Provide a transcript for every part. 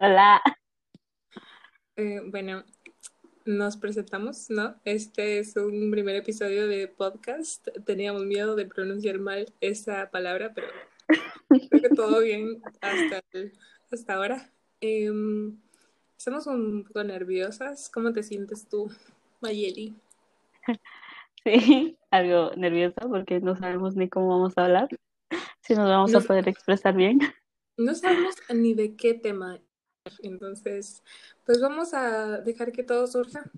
Hola. Eh, bueno, nos presentamos, ¿no? Este es un primer episodio de podcast. Teníamos miedo de pronunciar mal esa palabra, pero creo que todo bien hasta, hasta ahora. Em, estamos un poco nerviosas. ¿Cómo te sientes tú, Mayeli? Sí, algo nerviosa porque no sabemos ni cómo vamos a hablar, si nos vamos a poder expresar bien. no sabemos ni de qué tema. Entonces, pues vamos a dejar que todo surja.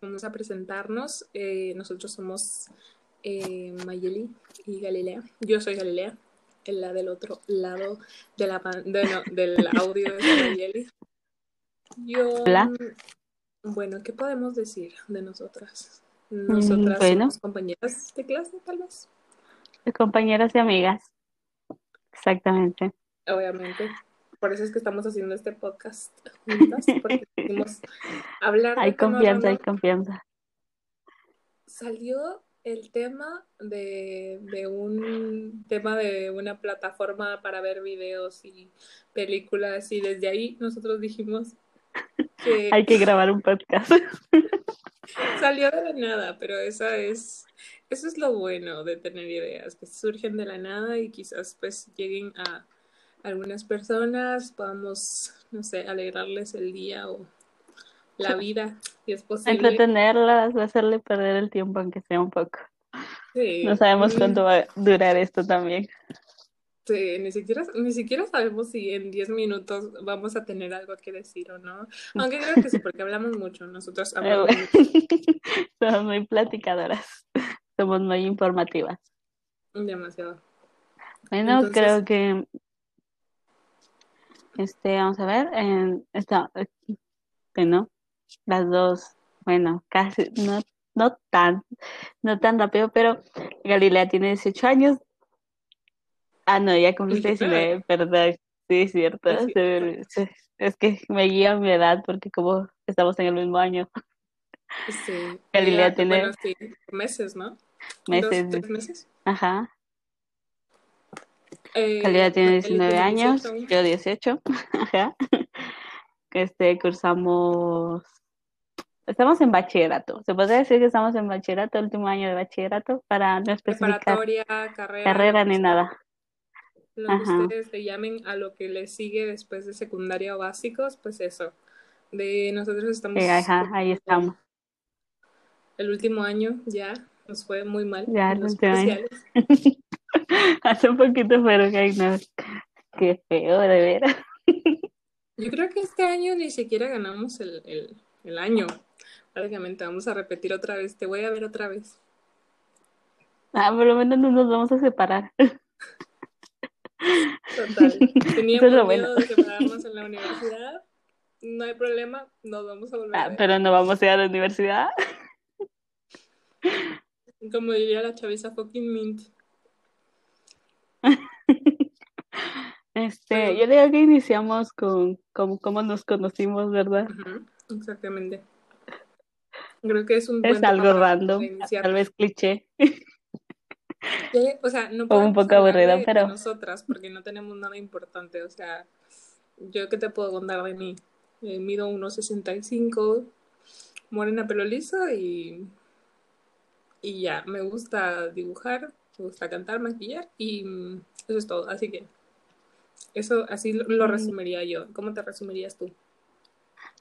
Vamos a presentarnos. Eh, nosotros somos eh, Mayeli y Galilea. Yo soy Galilea, en la del otro lado de la pan- de- no, del audio de Mayeli. Yo, Hola. bueno, ¿qué podemos decir de nosotras? Mm, Nosotras Bueno, somos compañeras de clase, tal vez, compañeras y amigas, exactamente. obviamente. Por eso es que estamos haciendo este podcast juntas, porque quisimos hablar Hay confianza, hay confianza. Salió el tema de, de un tema de una plataforma para ver videos y películas y desde ahí nosotros dijimos que Hay que grabar un podcast. salió de la nada, pero esa es, eso es lo bueno de tener ideas, que surgen de la nada y quizás pues lleguen a algunas personas, podamos, no sé, alegrarles el día o la vida, si es posible. Entretenerlas, hacerle perder el tiempo, aunque sea un poco. Sí, No sabemos mm, cuánto va a durar esto también. sí, ni siquiera, ni siquiera sabemos si en 10 minutos vamos a tener algo que decir o no. Aunque creo que sí, porque hablamos mucho, nosotros hablamos mucho, somos muy platicadoras, somos muy informativas. demasiado. Bueno, Entonces, creo que, este, vamos a ver, en, está, bueno, las dos, bueno, casi, no, no tan, no tan rápido, pero Galilea tiene 18 años. Ah, no, ya cumpliste 19, perdón, sí, es cierto. me- se- es que me guía mi edad porque como estamos en el mismo año, Sí, Galilea tiene bueno, sí, meses, ¿no? Dos, meses, tres meses. ajá, Eh, Galilea tiene Mayeli 19 tiene años, 18 aún. yo 18, ajá. Este, cursamos, estamos en bachillerato. Se podría decir que estamos en bachillerato, último año de bachillerato, para no especificar Preparatoria, carrera, carrera ni nada. lo que Ajá. ustedes le llamen a lo que le sigue después de secundaria o básicos, pues eso. De nosotros estamos ajá, ahí estamos. el último año, ya nos fue muy mal Ya en los parciales. Hace un poquito, pero que no, qué feo, de veras. Yo creo que este año ni siquiera ganamos el, el, el año. Prácticamente vamos a repetir otra vez. Te voy a ver otra vez. Ah, por lo menos no nos vamos a separar. Total. Es Teníamos lo bueno. miedo de separarnos en la universidad. No hay problema, nos vamos a volver a Ah, ver. pero no vamos a ir a la universidad. Como diría la chaviza fucking mint. Este, yo digo que iniciamos con, con cómo nos conocimos, ¿verdad? exactamente. Creo que es un Es buen tema algo random, tal vez cliché, o sea, no o un poco aburrido, de, de pero nosotras porque no tenemos nada importante. O sea, yo qué te puedo contar de mí. Eh, mido 1,65, morena pelo liso y, y ya. Me gusta dibujar, me gusta cantar, maquillar y mm, eso es todo. Así que eso así lo, lo mm, resumiría yo. ¿Cómo te resumirías tú?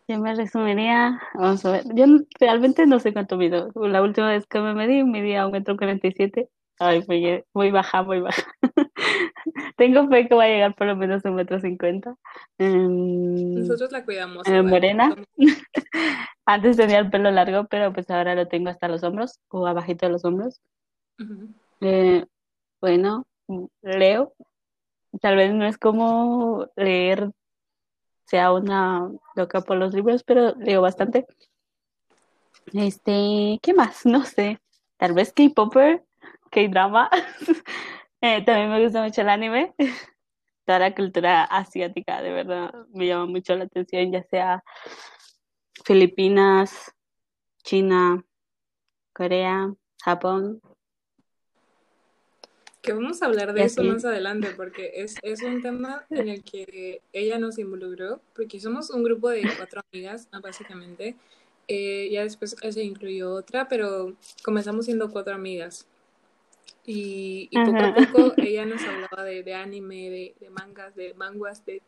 yo me resumiría, vamos a ver, yo realmente no sé cuánto mido. La última vez que me medí, medía un metro cuarenta y siete. Ay, muy, muy baja, muy baja. Tengo fe que va a llegar por lo menos a un metro cincuenta. Em, Nosotros la cuidamos eh, morena. Antes tenía el pelo largo, pero pues ahora lo tengo hasta los hombros o abajito de los hombros. ujú. Eh, bueno, leo. Tal vez no es como leer, sea una loca por los libros, pero leo bastante. Este, ¿qué más? No sé. Tal vez K-popper, K-drama. Eh, también me gusta mucho el anime. Toda la cultura asiática, de verdad, me llama mucho la atención, ya sea Filipinas, China, Corea, Japón. Que vamos a hablar de eso más adelante, porque es, es un tema en el que ella nos involucró, porque somos un grupo de cuatro amigas, básicamente. Eh, ya después se incluyó otra, pero comenzamos siendo cuatro amigas. Y, y poco a poco ella nos hablaba de, de anime, de, de, mangas, de manguas, de,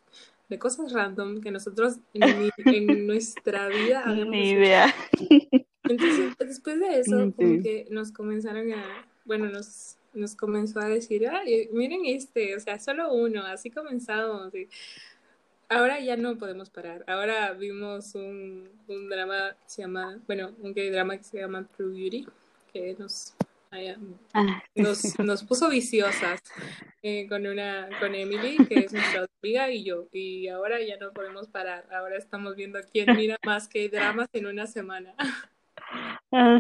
de cosas random que nosotros en, en nuestra vida Ni idea. Entonces, después de eso, como que nos comenzaron a, bueno, nos, nos comenzó a decir, ay, miren este, o sea, solo uno, así comenzamos. Y ahora ya no podemos parar. Ahora vimos un, un drama que se llama, bueno, un drama que se llama True Beauty, que nos Ah, nos, nos, puso viciosas eh, con una con Emily, que es nuestra amiga, y yo. Y ahora ya no podemos parar. Ahora estamos viendo quién mira más que dramas en una semana. Ah,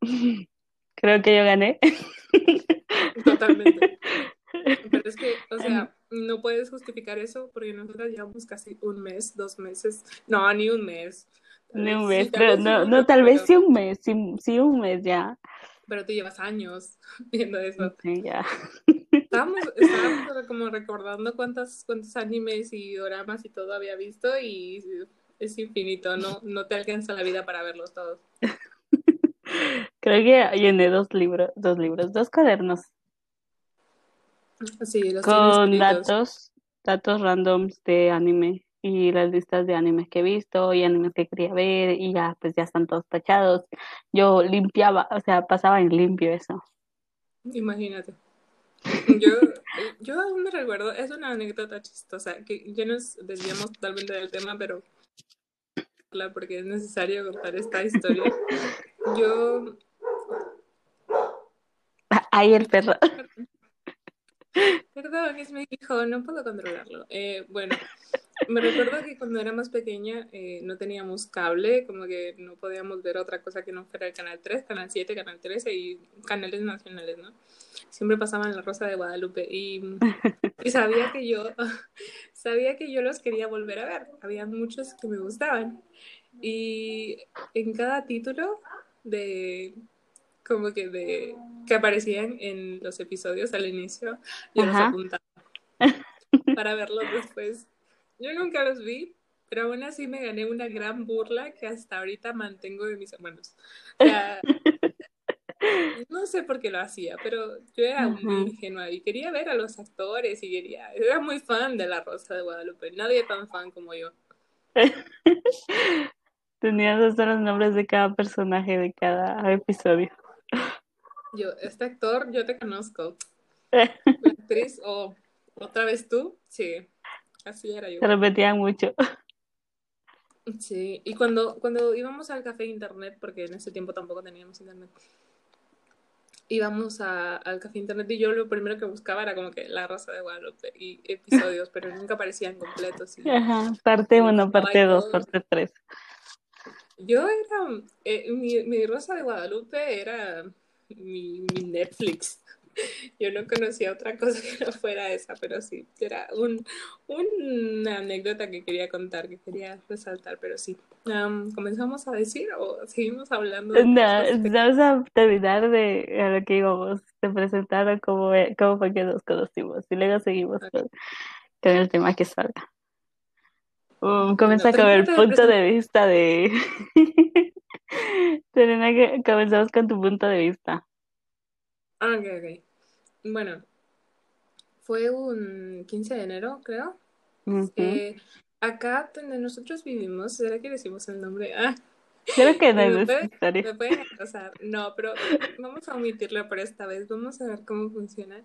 creo que yo gané. Totalmente. Pero es que, o sea, no puedes justificar eso porque nosotros llevamos casi un mes, dos meses, no, ni un mes. Ni un mes, pero no, no, tal vez sí un mes, sí, sí un mes ya pero tú llevas años viendo eso. Sí, ya. Estábamos, estábamos como recordando cuántos, cuántos animes y dramas y todo había visto y es infinito, no, no te alcanza la vida para verlos todos. Creo que llené dos libros, dos libros, dos cuadernos. Sí, los con datos, datos randoms de anime y las listas de animes que he visto y animes que quería ver y ya pues ya están todos tachados. Yo limpiaba, o sea, pasaba en limpio eso. Imagínate. Yo, yo aún me recuerdo, es una anécdota chistosa, que ya nos desviamos totalmente del tema, pero porque es necesario contar esta historia. Yo... Ahí el perro. Perdón, es mi hijo, no puedo controlarlo. Eh, bueno, me recuerdo que cuando era más pequeña eh, no teníamos cable, como que no podíamos ver otra cosa que no fuera el canal 3, canal 7, canal 13 y canales nacionales, ¿no? Siempre pasaban La Rosa de Guadalupe y, y sabía que yo sabía que yo los quería volver a ver. Había muchos que me gustaban. Y en cada título de como que de que aparecían en los episodios al inicio, yo los apuntaba para verlos después. Yo nunca los vi, pero aún así me gané una gran burla que hasta ahorita mantengo de mis hermanos. O sea, no sé por qué lo hacía, pero yo era muy ingenua y quería ver a los actores y quería, era muy fan de La Rosa de Guadalupe, nadie tan fan como yo. Tenías hasta los nombres de cada personaje de cada episodio. Yo, este actor, yo te conozco. actriz o otra vez tú, sí. Así era yo. Se repetían mucho. Sí, y cuando, cuando íbamos al café internet, porque en ese tiempo tampoco teníamos internet, íbamos a, al café internet y yo lo primero que buscaba era como que La Rosa de Guadalupe y episodios, pero nunca aparecían completos. Ajá, parte 1, parte 2, parte 3. Yo era, eh, mi, mi Rosa de Guadalupe era mi, mi Netflix. Yo no conocía otra cosa que no fuera esa, pero sí, era un, una anécdota que quería contar, que quería resaltar, pero sí. ¿Comenzamos a decir o seguimos hablando? De no, vamos a terminar de a lo que íbamos, de presentar cómo, cómo fue que nos conocimos y luego seguimos con, con, el tema que salga. Um, comienza con el punto de vista de... Serena, comenzamos con tu punto de vista. Ah, ok, ok. Bueno, fue un 15 de enero, creo. eh, acá donde nosotros vivimos, ¿será que decimos el nombre? Ah, Creo que no me, puede, me pueden acosar. No, pero vamos a omitirlo por esta vez. Vamos a ver cómo funciona.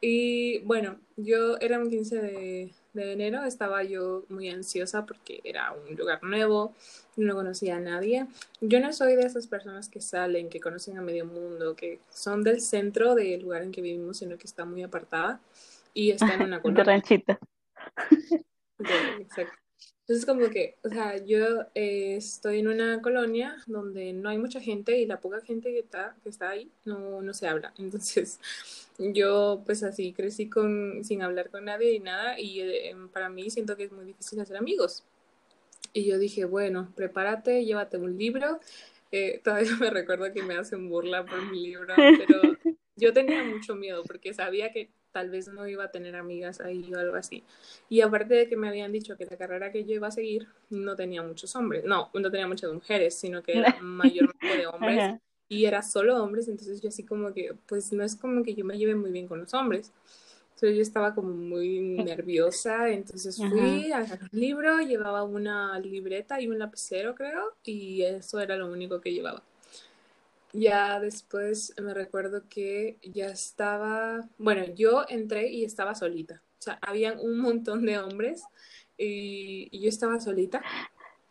Y bueno, yo era un 15 de, de enero estaba yo muy ansiosa porque era un lugar nuevo, no conocía a nadie. Yo no soy de esas personas que salen, que conocen a medio mundo, que son del centro del lugar en que vivimos, sino que está muy apartada y está en una colonia. De ranchita. exacto. Entonces, como que, o sea, yo eh, estoy en una colonia donde no hay mucha gente y la poca gente que está, que está ahí no, no se habla. Entonces, yo pues así crecí con, sin hablar con nadie y nada y eh, para mí siento que es muy difícil hacer amigos. Y yo dije, bueno, prepárate, llévate un libro. Eh, todavía me recuerdo que me hacen burla por mi libro, pero yo tenía mucho miedo porque sabía que tal vez no iba a tener amigas ahí o algo así. Y aparte de que me habían dicho que la carrera que yo iba a seguir no tenía muchos hombres, no, no tenía muchas mujeres, sino que era mayormente de hombres. Y era solo hombres, entonces yo así como que, pues no es como que yo me lleve muy bien con los hombres. Entonces yo estaba como muy nerviosa, entonces fui, a agarré un libro, llevaba una libreta y un lapicero creo, y eso era lo único que llevaba ya después me recuerdo que ya estaba, bueno, yo entré y estaba solita. O sea, habían un montón de hombres y, yo estaba solita.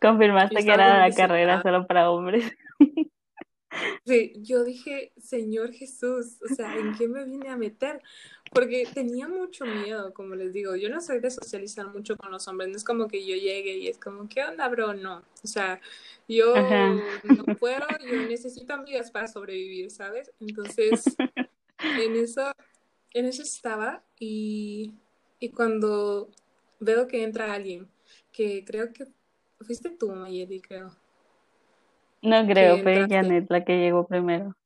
Confirmaste que era la carrera solo para hombres. Sí, yo dije, Señor Jesús, o sea, ¿en qué me vine a meter? Porque tenía mucho miedo, como les digo, yo no soy de socializar mucho con los hombres, no es como que yo llegue y es como, ¿qué onda, bro? No, o sea, yo no puedo, yo necesito amigas para sobrevivir, ¿sabes? Entonces, en eso, en eso estaba y, y cuando veo que entra alguien, que creo que fuiste tú, Mayeli, creo. No creo, fue Janet la que llegó primero.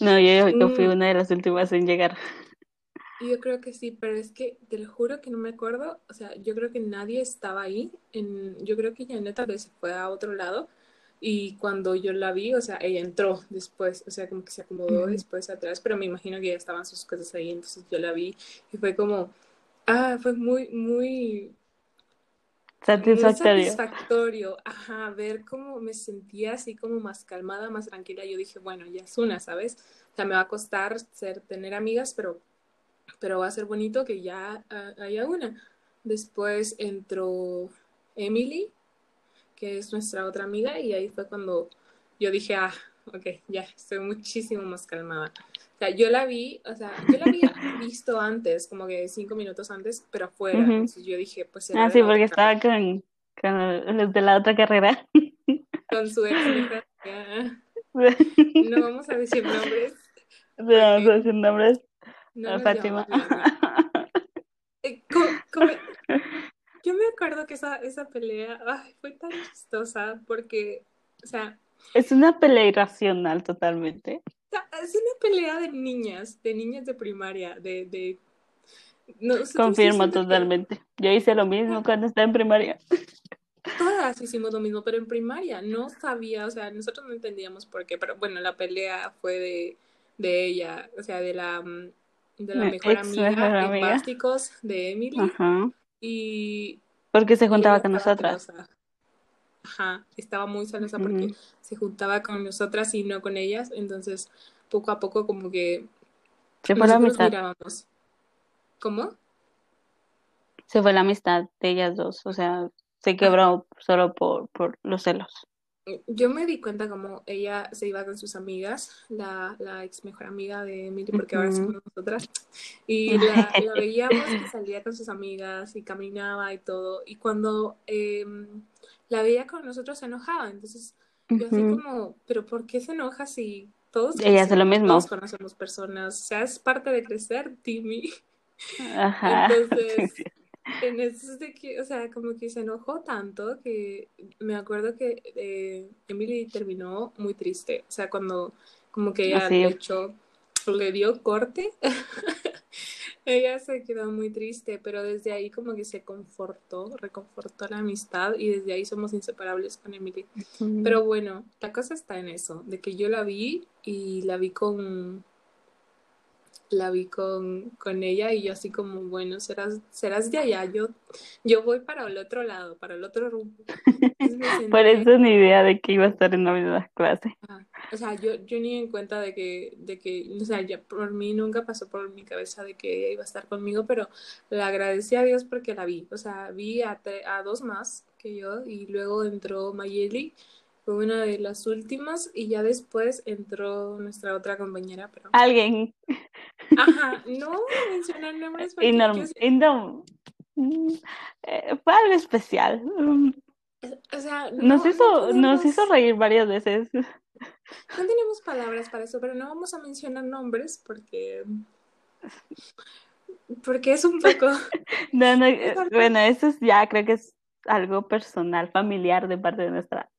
No, yo, yo fui mm. una de las últimas en llegar. Yo creo que sí, pero es que te lo juro que no me acuerdo. O sea, yo creo que nadie estaba ahí. En, yo creo que Janet tal vez se fue a otro lado. Y cuando yo la vi, o sea, ella entró después, o sea, como que se acomodó después atrás, pero me imagino que ya estaban sus cosas ahí, entonces yo la vi y fue como, ah, fue muy, muy satisfactorio. satisfactorio, ajá, ver cómo me sentía así como más calmada, más tranquila. Yo dije, bueno, ya es una, ¿sabes? O sea, me va a costar ser, tener amigas, pero pero va a ser bonito que ya ah, haya una. Después entró Emily, que es nuestra otra amiga, y ahí fue cuando yo dije, ah, ok, ya, estoy muchísimo más calmada. O sea, yo la vi, o sea, yo la había visto antes, como que cinco minutos antes, pero afuera. Entonces yo dije, pues... ah, sí, porque estaba con, con, los de la otra carrera. Con su ex No vamos a decir nombres. No vamos a decir nombres. No Fátima. Eh, yo me acuerdo que esa, esa pelea fue tan chistosa porque, o sea... Es una pelea irracional totalmente. Es una pelea de niñas, de niñas de primaria, de... de... Confirmo totalmente. Yo hice lo mismo cuando estaba en primaria. Todas hicimos lo mismo, pero en primaria no sabía, o sea, nosotros no entendíamos por qué, pero bueno, la pelea fue de, de ella, o sea, de la mm, de la mejor amiga, en básicos de Emily. Y. Porque se juntaba con nosotras. Ajá, estaba muy celosa porque se juntaba con nosotras y no con ellas. Entonces, poco a poco, como que. Se fue la amistad. ¿Cómo? Se fue la amistad de ellas dos. O sea, se quebró solo por, por los celos yo me di cuenta como ella se iba con sus amigas, la, la ex mejor amiga de Emily, porque ahora somos nosotras, y la, veíamos que salía con sus amigas y caminaba y todo, y cuando em, la veía con nosotros se enojaba, entonces yo así como, pero ¿por qué se enoja si todos, ella hace lo mismo. todos conocemos personas? O sea, es parte de crecer, Timmy. Ajá. Entonces, en eso es de que, o sea, como que se enojó tanto que me acuerdo que eh, Emily terminó muy triste. O sea, cuando como que ella de hecho le dio corte, ella se quedó muy triste, pero desde ahí como que se confortó, reconfortó la amistad y desde ahí somos inseparables con Emily. Pero bueno, la cosa está en eso, de que yo la vi y la vi con la vi con, con ella y yo así como, bueno, serás, serás de allá, yo, yo voy para el otro lado, para el otro rumbo. Por eso ni idea de que iba a estar en la misma clase. o sea, yo, yo ni en cuenta de que, de que, o sea, ya por mí nunca pasó por mi cabeza de que ella iba a estar conmigo, pero le agradecí a Dios porque la vi, o sea, vi a, a dos más que yo y luego entró Mayeli fue una de las últimas y ya después entró nuestra otra compañera, pero... Alguien. Ajá, no mencionar nombres no, mm, eh, fue algo especial. O sea, nos, hizo, nos hizo reír varias veces. No tenemos palabras para eso, pero no vamos a mencionar nombres porque porque es un poco no, no, bueno, eso es ya creo que es algo personal, familiar de parte de nuestra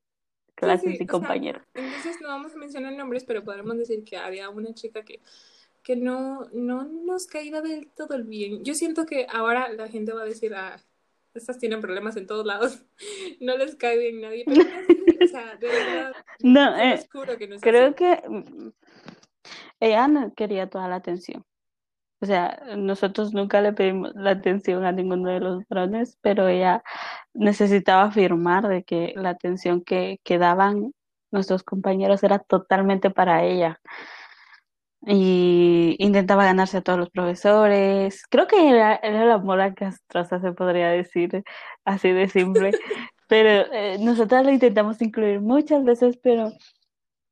clases y compañeros. entonces no vamos a mencionar nombres, pero podemos decir que había una chica que, que no, no nos caía del todo el bien. Yo siento que ahora la gente va a decir, ah, estas tienen problemas en todos lados, no les cae bien nadie, pero o sea, de verdad, No, eh, que no es creo así. que mm, ella no quería toda la atención. O sea, nosotros nunca le pedimos la atención a ninguno de los drones, pero ella necesitaba afirmar de que la atención que, que daban nuestros compañeros era totalmente para ella. Y intentaba ganarse a todos los profesores. Creo que era, era la mora castrosa, se podría decir, así de simple. Pero eh, nosotros lo intentamos incluir muchas veces, pero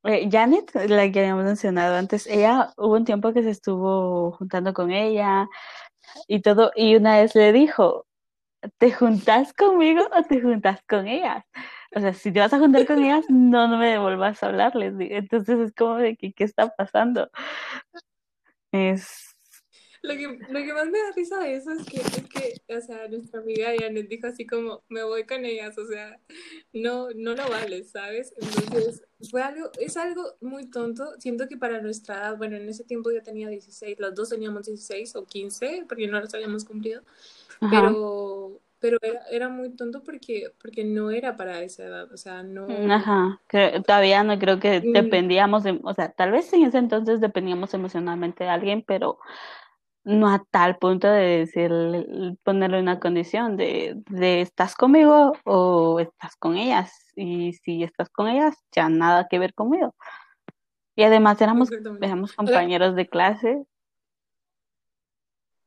eh, Janet, la que habíamos mencionado antes, ella hubo un tiempo que se estuvo juntando con ella y todo, y una vez le dijo, ¿te juntas conmigo o te juntas con ellas? O sea, si te vas a juntar con ellas, no, no me devuelvas a hablarles. Entonces es como de que, ¿qué está pasando? Es... Lo que, lo que más me da risa de eso es que, es que, o sea, nuestra amiga Janet dijo así como, me voy con ellas, o sea, no, no lo vale, ¿sabes? Entonces, fue algo, es algo muy tonto. Siento que para nuestra edad, bueno, en ese tiempo yo tenía 16, los dos teníamos 16 o 15, porque no los habíamos cumplido, Ajá. pero, pero era, era muy tonto porque, porque no era para esa edad, o sea, no... Ajá, todavía no creo que Mm, dependíamos, de- o sea, tal vez en ese entonces dependíamos emocionalmente de alguien, pero no a tal punto de decirle, ponerle una condición de, de estás conmigo o estás con ellas. Y si estás con ellas, ya nada que ver conmigo. Y además éramos, éramos compañeros de clase.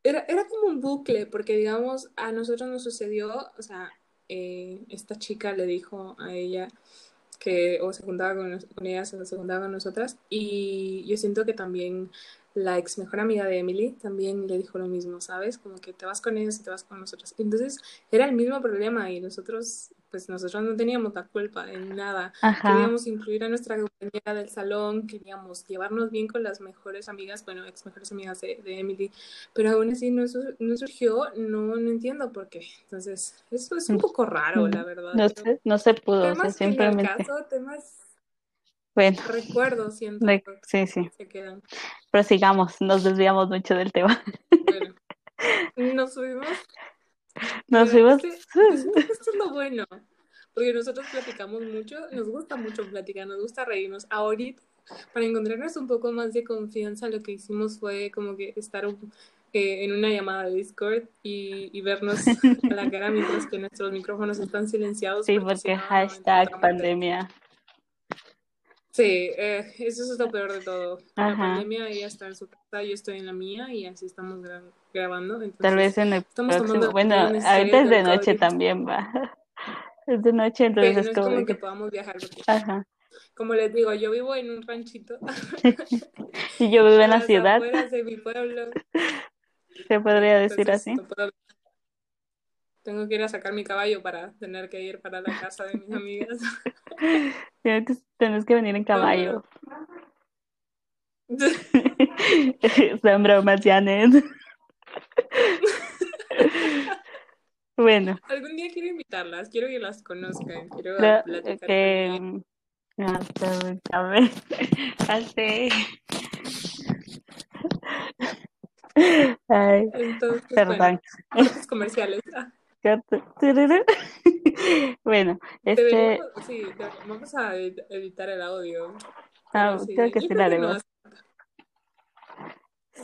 Era, era como un bucle, porque digamos, a nosotros nos sucedió, o sea, eh, esta chica le dijo a ella que o se juntaba con, con ellas o se juntaba con nosotras, y yo siento que también la ex mejor amiga de Emily también le dijo lo mismo, ¿sabes? Como que te vas con ellos y te vas con nosotros. Entonces era el mismo problema y nosotros, pues nosotros no teníamos la culpa en nada. Ajá, Queríamos incluir a nuestra compañera del salón, queríamos llevarnos bien con las mejores amigas, bueno, ex mejores amigas de, de Emily, pero aún así no, no surgió, no, no entiendo por qué. Entonces, eso es un poco raro, la verdad. no Pero sé, no se pudo, o sea, temas que ni al simplemente, caso, temas bueno, recuerdos, siento, de- sí, sí, se quedan. prosigamos, nos desviamos mucho del tema. Bueno, nos subimos. Nos fuimos, esto es lo bueno, porque nosotros platicamos mucho, nos gusta mucho platicar, nos gusta reírnos. Ahorita, para encontrarnos un poco más de confianza, lo que hicimos fue como que estar un- eh, en una llamada de Discord y, y vernos a la cara mientras que nuestros micrófonos están silenciados. sí, porque porque no, no hashtag encontramos- pandemia. Sí, eh, eso es lo peor de todo. La pandemia, ella está en su casa, yo estoy en la mía y así estamos gra- grabando. Tal Entonces, vez en el estamos próximo, tomando bueno, ahorita es de noche también, va. Es de noche, entonces no es como que que, podamos viajar, porque ajá. como les digo, yo vivo en un ranchito Y yo vivo en la ciudad, afueras de mi pueblo. se podría decir Entonces, así. no puedo- tengo que ir a sacar mi caballo para tener que ir para la casa de mis amigas. Tienes que, venir en caballo. Son bromas, Janet. Bueno, Algún día quiero invitarlas, quiero que las conozcan, quiero creo platicar ellas. mm. Ay, Entonces, bueno, perdón. cortes comerciales. Bueno, este... deberíamos, sí, vamos a ed- editar el audio. ah, sí, creo que sí lo no haremos.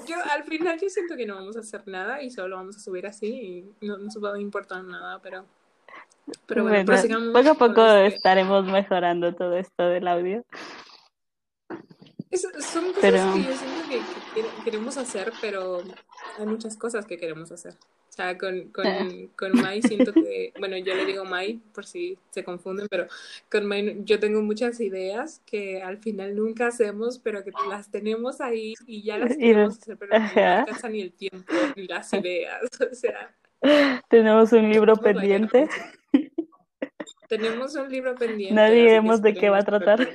Yo al final yo siento que no vamos a hacer nada y solo vamos a subir así y no nos va a importar nada, pero pero bueno, Bueno, poco a poco este- estaremos mejorando todo esto del audio. Es- son cosas Pero- que yo siento que, que quere- queremos hacer, pero hay muchas cosas que queremos hacer. O sea, con, con, con Mai siento que, bueno, yo le digo Mai por si se confunden, pero con Mai yo tengo muchas ideas que al final nunca hacemos, pero que las tenemos ahí y ya las queremos hacer, pero no alcanza ni el tiempo ni las ideas. O sea, Tenemos un libro pendiente. tenemos un libro pendiente. No que diremos de qué va a esperen tratar.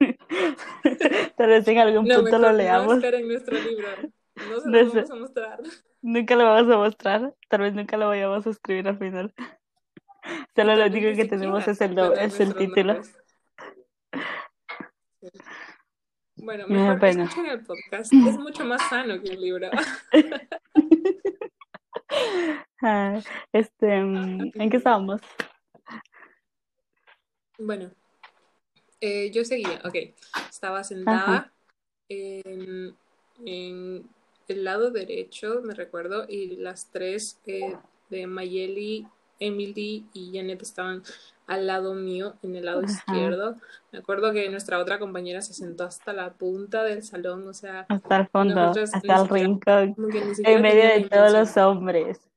Tal vez en algún No, punto lo no leamos. esperen nuestro libro. No se No lo vamos a mostrar. Nunca lo vamos a mostrar. Tal vez nunca lo vayamos a escribir al final. Solo lo único ni que tenemos es el, es el título. Sí. Bueno, mejor bueno. escuchen el podcast. Es mucho más sano que el libro. Ah, este, mm, ¿en qué estábamos? Bueno, eh, yo seguía, ok. Estaba sentada en, en el lado derecho, me recuerdo, y las tres eh, de Mayeli, Emily y Janet estaban al lado mío, en el lado Ajá. izquierdo. Me acuerdo que nuestra otra compañera se sentó hasta la punta del salón, o sea, Hasta el fondo, hasta el rincón, en medio de todos los hombres.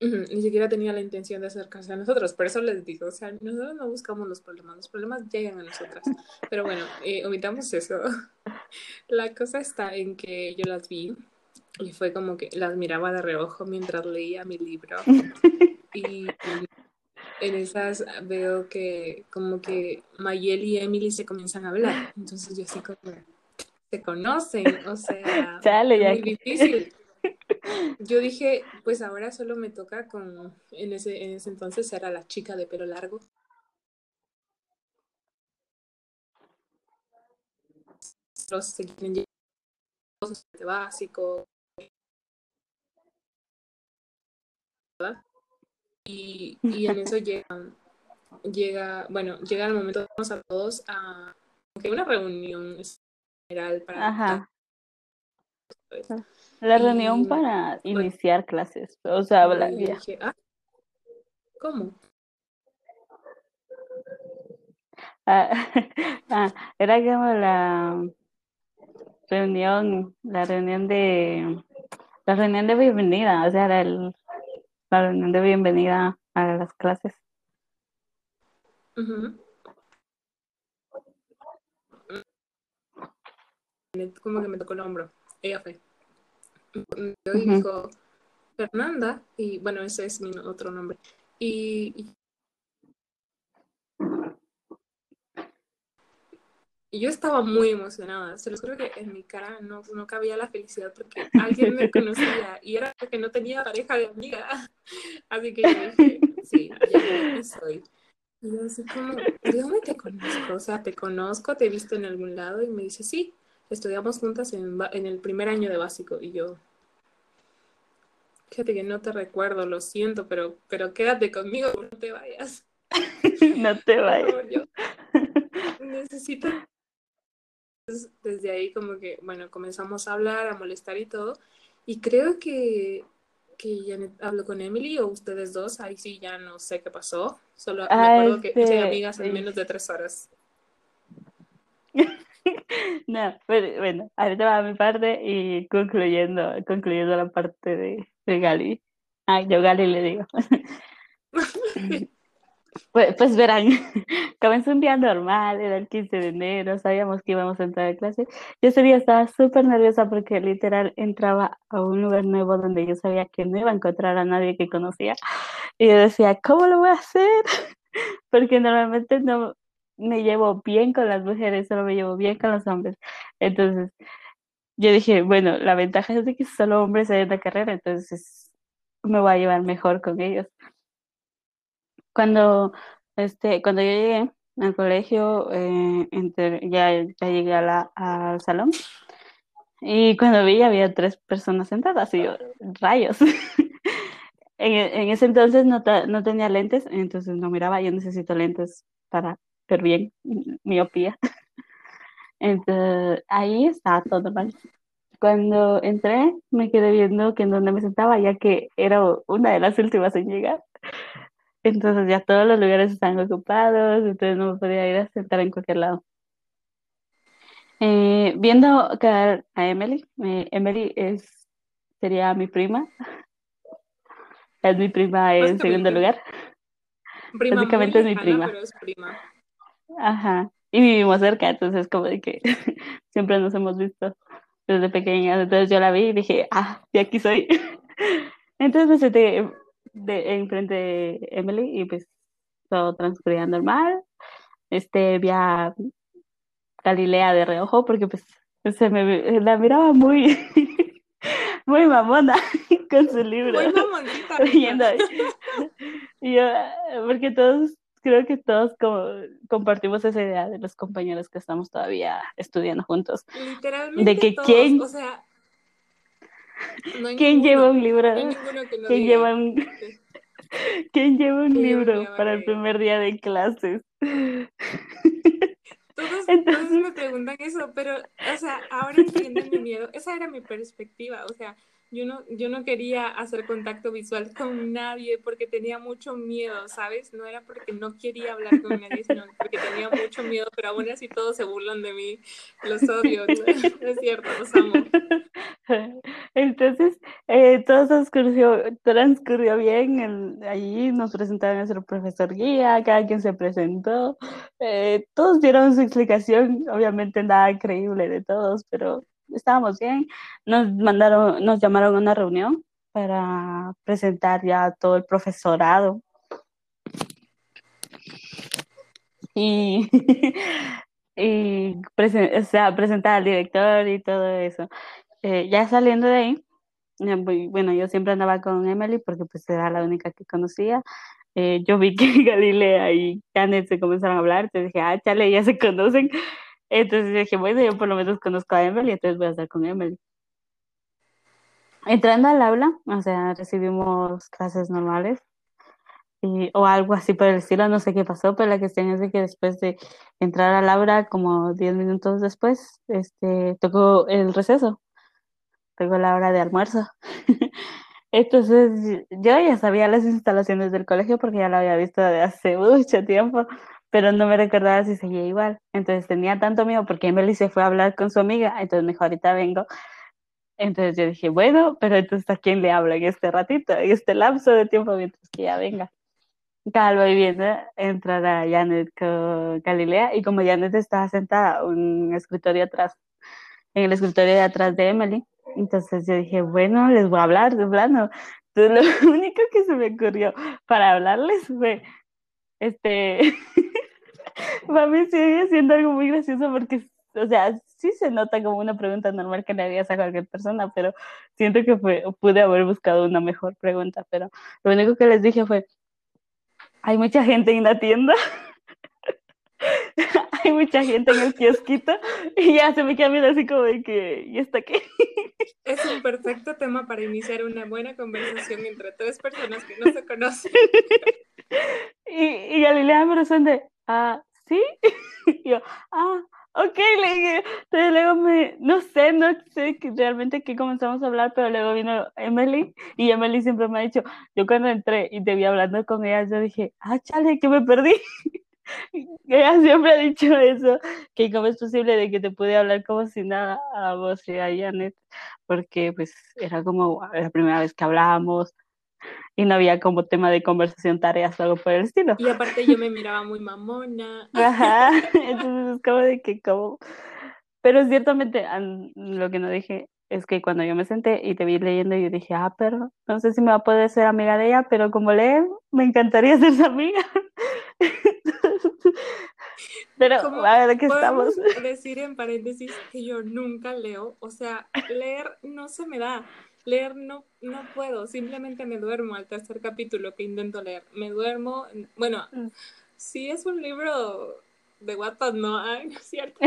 Ni siquiera tenía la intención de acercarse a nosotros, por eso les digo, o sea, nosotros no buscamos los problemas, los problemas llegan a nosotras. Pero bueno, eh, omitamos eso. La cosa está en que yo las vi y fue como que las miraba de reojo mientras leía mi libro. Y en esas veo que como que Mayel y Emily se comienzan a hablar. Entonces yo así como, se conocen, o sea, Chale, ya muy difícil. Yo dije, pues ahora solo me toca con, en ese, en ese entonces era la chica de pelo largo. Los básico. ¿verdad? Y, y en eso llega, llega, bueno, llega el momento vamos a todos a una reunión general para Ajá. pues. La Y- reunión para iniciar clases, o sea, ya. dije, ah, ¿cómo? Ah, ah, era como la reunión, la reunión de, la reunión de bienvenida, o sea, era el, la reunión de bienvenida a las clases. Ujú. Como que me tocó el hombro. Ella fue. Y Ujú. dijo, Fernanda, y bueno, ese es mi otro nombre. Y, y- yo estaba muy emocionada. Se los juro que en mi cara no, no cabía la felicidad porque alguien me conocía y era porque no tenía pareja de amiga. Así que yo dije, sí, ya soy. Y yo así como, ¿de dónde te conozco? O sea, te conozco, te he visto en algún lado. Y me dice, sí, estudiamos juntas en, en el primer año de básico. Y yo, fíjate que no te recuerdo, lo siento, pero, pero quédate conmigo, no te vayas. No te vayas. favor, yo necesito. Entonces, Desde ahí como que, bueno, comenzamos a hablar, a molestar y todo. Y creo que, que Janet habló con Emily o ustedes dos, ahí sí ya no sé qué pasó. Solo me Ah, acuerdo que hice este, amigas en eh, menos de tres horas. No, pero bueno, ahorita va mi parte y concluyendo, concluyendo la parte de, de Gali. Ah, yo Gali le digo. Pues, pues verán, comenzó un día normal, era el 15 de enero, sabíamos que íbamos a entrar a clase. Yo ese día estaba súper nerviosa porque literal entraba a un lugar nuevo donde yo sabía que no iba a encontrar a nadie que conocía. Y yo decía, ¿cómo lo voy a hacer? Porque normalmente no me llevo bien con las mujeres, solo me llevo bien con los hombres. Entonces, yo dije, bueno, la ventaja es de que solo hombres hay en la carrera, entonces me voy a llevar mejor con ellos. Cuando, este, cuando yo llegué al colegio, eh, entré- ya, ya llegué a al salón y cuando vi había tres personas sentadas y yo, rayos. En, en ese entonces no, no tenía lentes, entonces no miraba, yo necesito lentes para ver bien, miopía. Entonces ahí estaba todo mal. Cuando entré, me quedé viendo que en donde me sentaba, ya que era una de las últimas en llegar. Entonces ya todos los lugares estaban ocupados, entonces no me podía ir a sentar en cualquier lado. Eh, viendo caer a Emily, eh, Emily es, sería mi prima, es mi prima en segundo lugar. Prima Básicamente es mi prima. pero es prima. Ajá. Y vivimos cerca, entonces como de que siempre nos hemos visto desde pequeñas. Entonces yo la vi y dije, ah, de aquí soy. Entonces me senté de, enfrente de Emily y pues todo transcurría normal. Este, vi a Galilea de reojo porque pues se me la miraba muy, muy mamona con su libro Muy mamoncita. leyendo. Y yo, porque todos creo que todos como, compartimos esa idea de los compañeros que estamos todavía estudiando juntos. Literalmente De que todos, quién- o sea, no ¿Quién ninguno, lleva un libro? no ¿Quién diga lleva un, ¿Quién lleva un libro para el primer día de clases? Todos, Entonces- todos me preguntan eso, pero, o sea, ahora entienden mi miedo. Esa era mi perspectiva, o sea, yo no, yo no quería hacer contacto visual con nadie porque tenía mucho miedo, ¿sabes? No era porque no quería hablar con nadie, sino porque tenía mucho miedo, pero aún así todos se burlan de mí. Los odio, no es cierto, los amo. Entonces, eh, todo transcurrió, transcurrió bien. allí nos presentaron a nuestro profesor guía, cada quien se presentó. eh, todos dieron su explicación, obviamente nada creíble de todos, pero estábamos bien. Nos mandaron, nos llamaron a una reunión para presentar ya todo el profesorado. Y, y o sea, presentar al director y todo eso. Eh, ya saliendo de ahí, bu- bueno, yo siempre andaba con Emily porque pues era la única que conocía. Eh, yo vi que Galilea y Janet se comenzaron a hablar, entonces dije, ah, chale, ya se conocen. Entonces dije, bueno, yo por lo menos conozco a Emily, entonces voy a estar con Emily. Entrando al aula, o sea, recibimos clases normales y- o algo así por el estilo, no sé qué pasó, pero la cuestión es de que después de entrar al aula, como 10 minutos después, este, tocó el receso, tocó la hora de almuerzo. Entonces yo ya sabía las instalaciones del colegio porque ya lo había visto de hace mucho tiempo, pero no me recordaba si seguía igual. Entonces tenía tanto miedo porque Emily se fue a hablar con su amiga, entonces mejor ahorita vengo. Entonces yo dije, bueno, pero entonces ¿a quién le hablo en este ratito, en este lapso de tiempo mientras que ya venga? Calvo y viendo entrar a Janet con Galilea y como Janet estaba sentada en un escritorio atrás, en el escritorio de atrás de Emily, entonces yo dije, bueno, les voy a hablar de plano. Entonces lo único que se me ocurrió para hablarles fue, este, para mí sigue siendo algo muy gracioso porque, o sea, sí se nota como una pregunta normal que le harías a cualquier persona, pero siento que fue, pude haber buscado una mejor pregunta, pero lo único que les dije fue, hay mucha gente en la tienda. hay mucha gente en el kiosquito y ya se me queda viendo así como de que, ¿y está qué? Es un perfecto tema para iniciar una buena conversación entre tres personas que no se conocen. Y, y Galilea me responde, ah, ¿sí? Y yo, ah, ok, le dije, entonces luego me, no sé, no sé realmente qué comenzamos a hablar, pero luego vino Emily y Emily siempre me ha dicho, yo cuando entré y te vi hablando con ella, yo dije, ah, chale, que me perdí. ella siempre ha dicho eso, que cómo es posible de que te pude hablar como si nada a vos y a Janet, porque pues era como la primera vez que hablábamos y no había como tema de conversación, tareas o algo por el estilo. Y aparte yo me miraba muy mamona. Ajá, entonces es como de que como... Pero ciertamente lo que no dije es que cuando yo me senté y te vi leyendo, yo dije, ah, pero no sé si me va a poder ser amiga de ella, pero como lee, me encantaría ser su amiga. pero a ver, que estamos. Decir en paréntesis que yo nunca leo, o sea, leer no se me da. Leer no, no puedo, simplemente me duermo al tercer capítulo que intento leer. Me duermo, bueno, Mm. sí es un libro de Wattpad, no, Ay, no es cierto.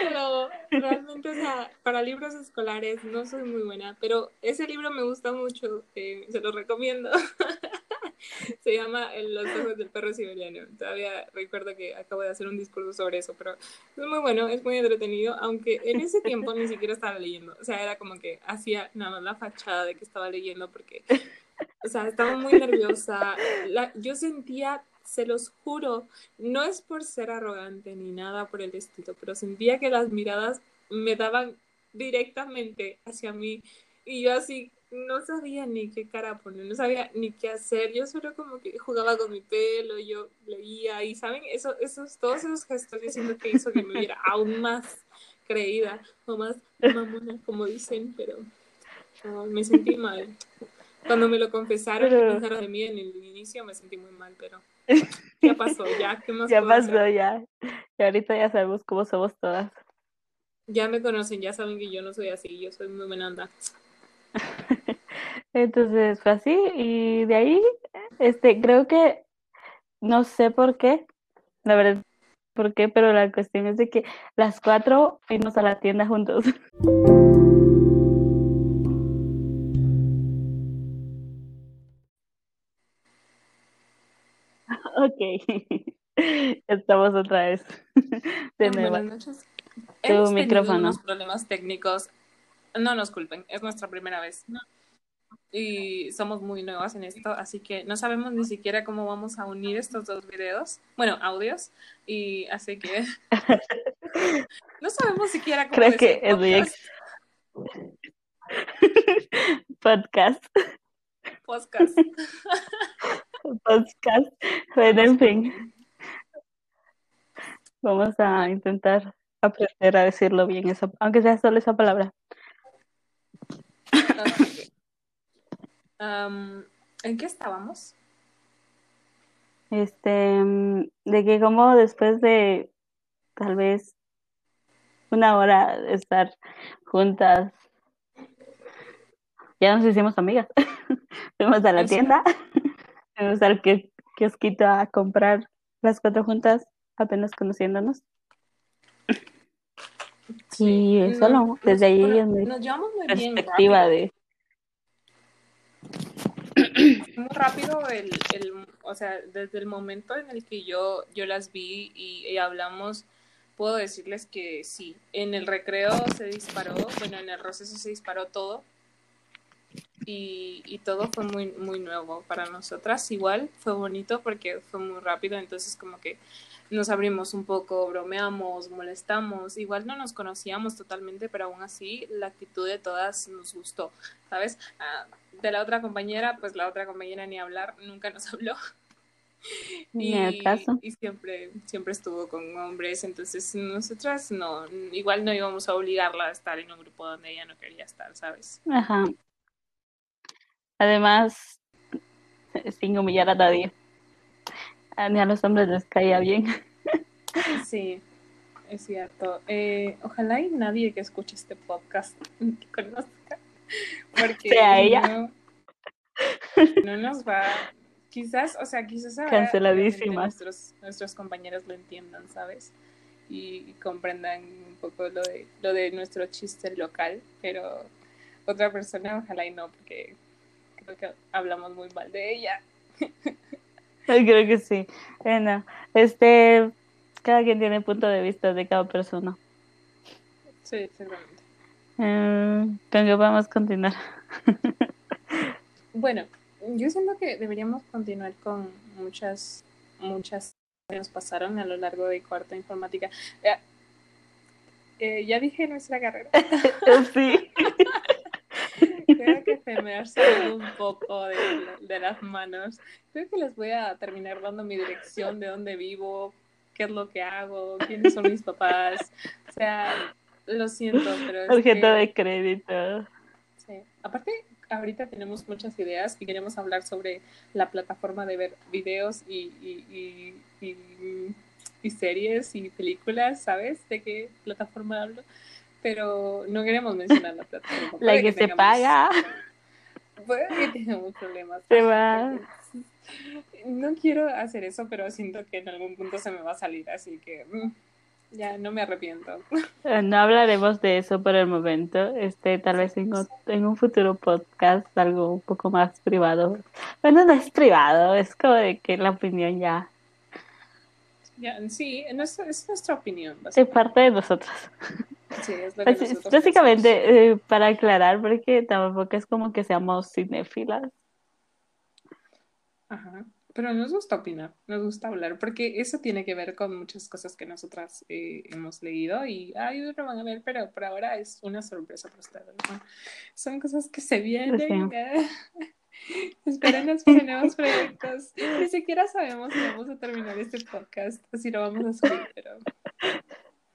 Pero realmente, o sea, para libros escolares no soy muy buena, pero ese libro me gusta mucho, eh, se lo recomiendo. Se llama Los ojos del perro siberiano. Todavía recuerdo que acabo de hacer un discurso sobre eso, pero es muy bueno, es muy entretenido, aunque en ese tiempo ni siquiera estaba leyendo. O sea, era como que hacía nada más la fachada de que estaba leyendo porque, o sea, estaba muy nerviosa. Yo sentía, se los juro, no es por ser arrogante ni nada por el estilo, pero sentía que las miradas me daban directamente hacia mí y yo así no sabía ni qué cara poner, no sabía ni qué hacer, yo solo como que jugaba con mi pelo, yo leía y saben, eso, esos, todos esos gestos yo siento que hizo que me viera aún más creída o más mamona, como dicen, pero no, me sentí mal. Cuando me lo confesaron, Pero- de mí en el inicio, me sentí muy mal, pero ya pasó, ya, ¿qué más Ya puedo hacer? pasó, ya. Y ahorita ya sabemos cómo somos todas. Ya me conocen, ya saben que yo no soy así, yo soy muy buena onda. Entonces fue así y de ahí, este, creo que no sé por qué, la verdad, por qué, pero la cuestión es de que las cuatro fuimos a la tienda juntos. ok, estamos otra vez. De nuevo. Buenas noches. Tu Hemos micrófono. unos problemas técnicos. No nos culpen, es nuestra primera vez. Y somos muy nuevas en esto, así que no sabemos ni siquiera cómo vamos a unir estos dos videos, bueno, audios, y así que no sabemos siquiera cómo Creo que es muy podcast. podcast. podcast. podcast. Bueno, en fin. Vamos a intentar aprender a decirlo bien, eso, aunque sea solo esa palabra. Ok. Um, ¿En qué estábamos? Este, mm, de que como después de tal vez una hora de estar juntas, ya nos hicimos amigas. Fuimos a la Eso. tienda, fuimos al que- kiosquito a comprar las cuatro juntas, apenas conociéndonos. Y No, solo, nos- desde ahí es mi nos llevamos muy bien perspectiva rápido. de... muy rápido el, el, o sea, desde el momento en el que yo, yo las vi y, hablamos, puedo decirles que sí, en el recreo se disparó, bueno, en el receso se disparó todo y, y todo fue muy, muy nuevo para nosotras. Igual fue bonito porque fue muy rápido, entonces como que nos abrimos un poco, bromeamos, molestamos, igual no nos conocíamos totalmente, pero aún así la actitud de todas nos gustó, ¿sabes? Ah, de la otra compañera, pues la otra compañera ni hablar, nunca nos habló. Ni al Y, caso. y siempre, siempre estuvo con hombres, entonces nosotras no, igual no íbamos a obligarla a estar en un grupo donde ella no quería estar, ¿sabes? Ajá. Además, sin humillar a nadie. A- Ni a los hombres les caía bien. Sí, es cierto. Eh, ojalá y nadie que escuche este podcast que conozca, porque Sea ella. No, no nos va, quizás, o sea, quizás Canceladísima. nuestros, nuestros compañeros lo entiendan, ¿sabes? Y, y comprendan un poco lo de, lo de nuestro chiste local, pero otra persona ojalá y no, porque creo que hablamos muy mal de ella. Creo que sí. Bueno, este, cada quien tiene punto de vista de cada persona. Sí, seguramente. Eh, ¿Con qué podemos continuar? Bueno, yo siento que deberíamos continuar con muchas, muchas que nos pasaron a lo largo de cuarta informática. Eh, eh, ya dije nuestra carrera. Sí. Que se me ha salido un poco de, de las manos. Creo que les voy a terminar dando mi dirección, de dónde vivo, qué es lo que hago, quiénes son mis papás. O sea, lo siento, pero Tarjeta que- de crédito. Sí. Aparte, ahorita tenemos muchas ideas y queremos hablar sobre la plataforma de ver videos y, y, y, y- y series y películas, ¿sabes? ¿De qué plataforma hablo? Pero no queremos mencionar la plataforma. La que se tengamos- paga. Puede que tengamos problemas. Se va. No quiero hacer eso, pero siento que en algún punto se me va a salir, así que mm, ya no me arrepiento. Eh, No hablaremos de eso por el momento. Este, tal vez en, en un futuro podcast, algo un poco más privado. Bueno, no es privado, es como de que la opinión ya Ya, sí, es, es nuestra opinión. es parte de nosotros. Sí, es lo que Así- nosotros básicamente, eh, para aclarar, porque tampoco es como que seamos cinéfilas. Ajá. Pero nos gusta opinar, nos gusta hablar, porque eso tiene que ver con muchas cosas que nosotras eh, hemos leído y ay, no lo van a ver, pero por ahora es una sorpresa para ustedes. ¿no? Son cosas que se vienen. eh. Esperen los nuevos proyectos. Ni siquiera sabemos si vamos a terminar este podcast o si lo vamos a subir, pero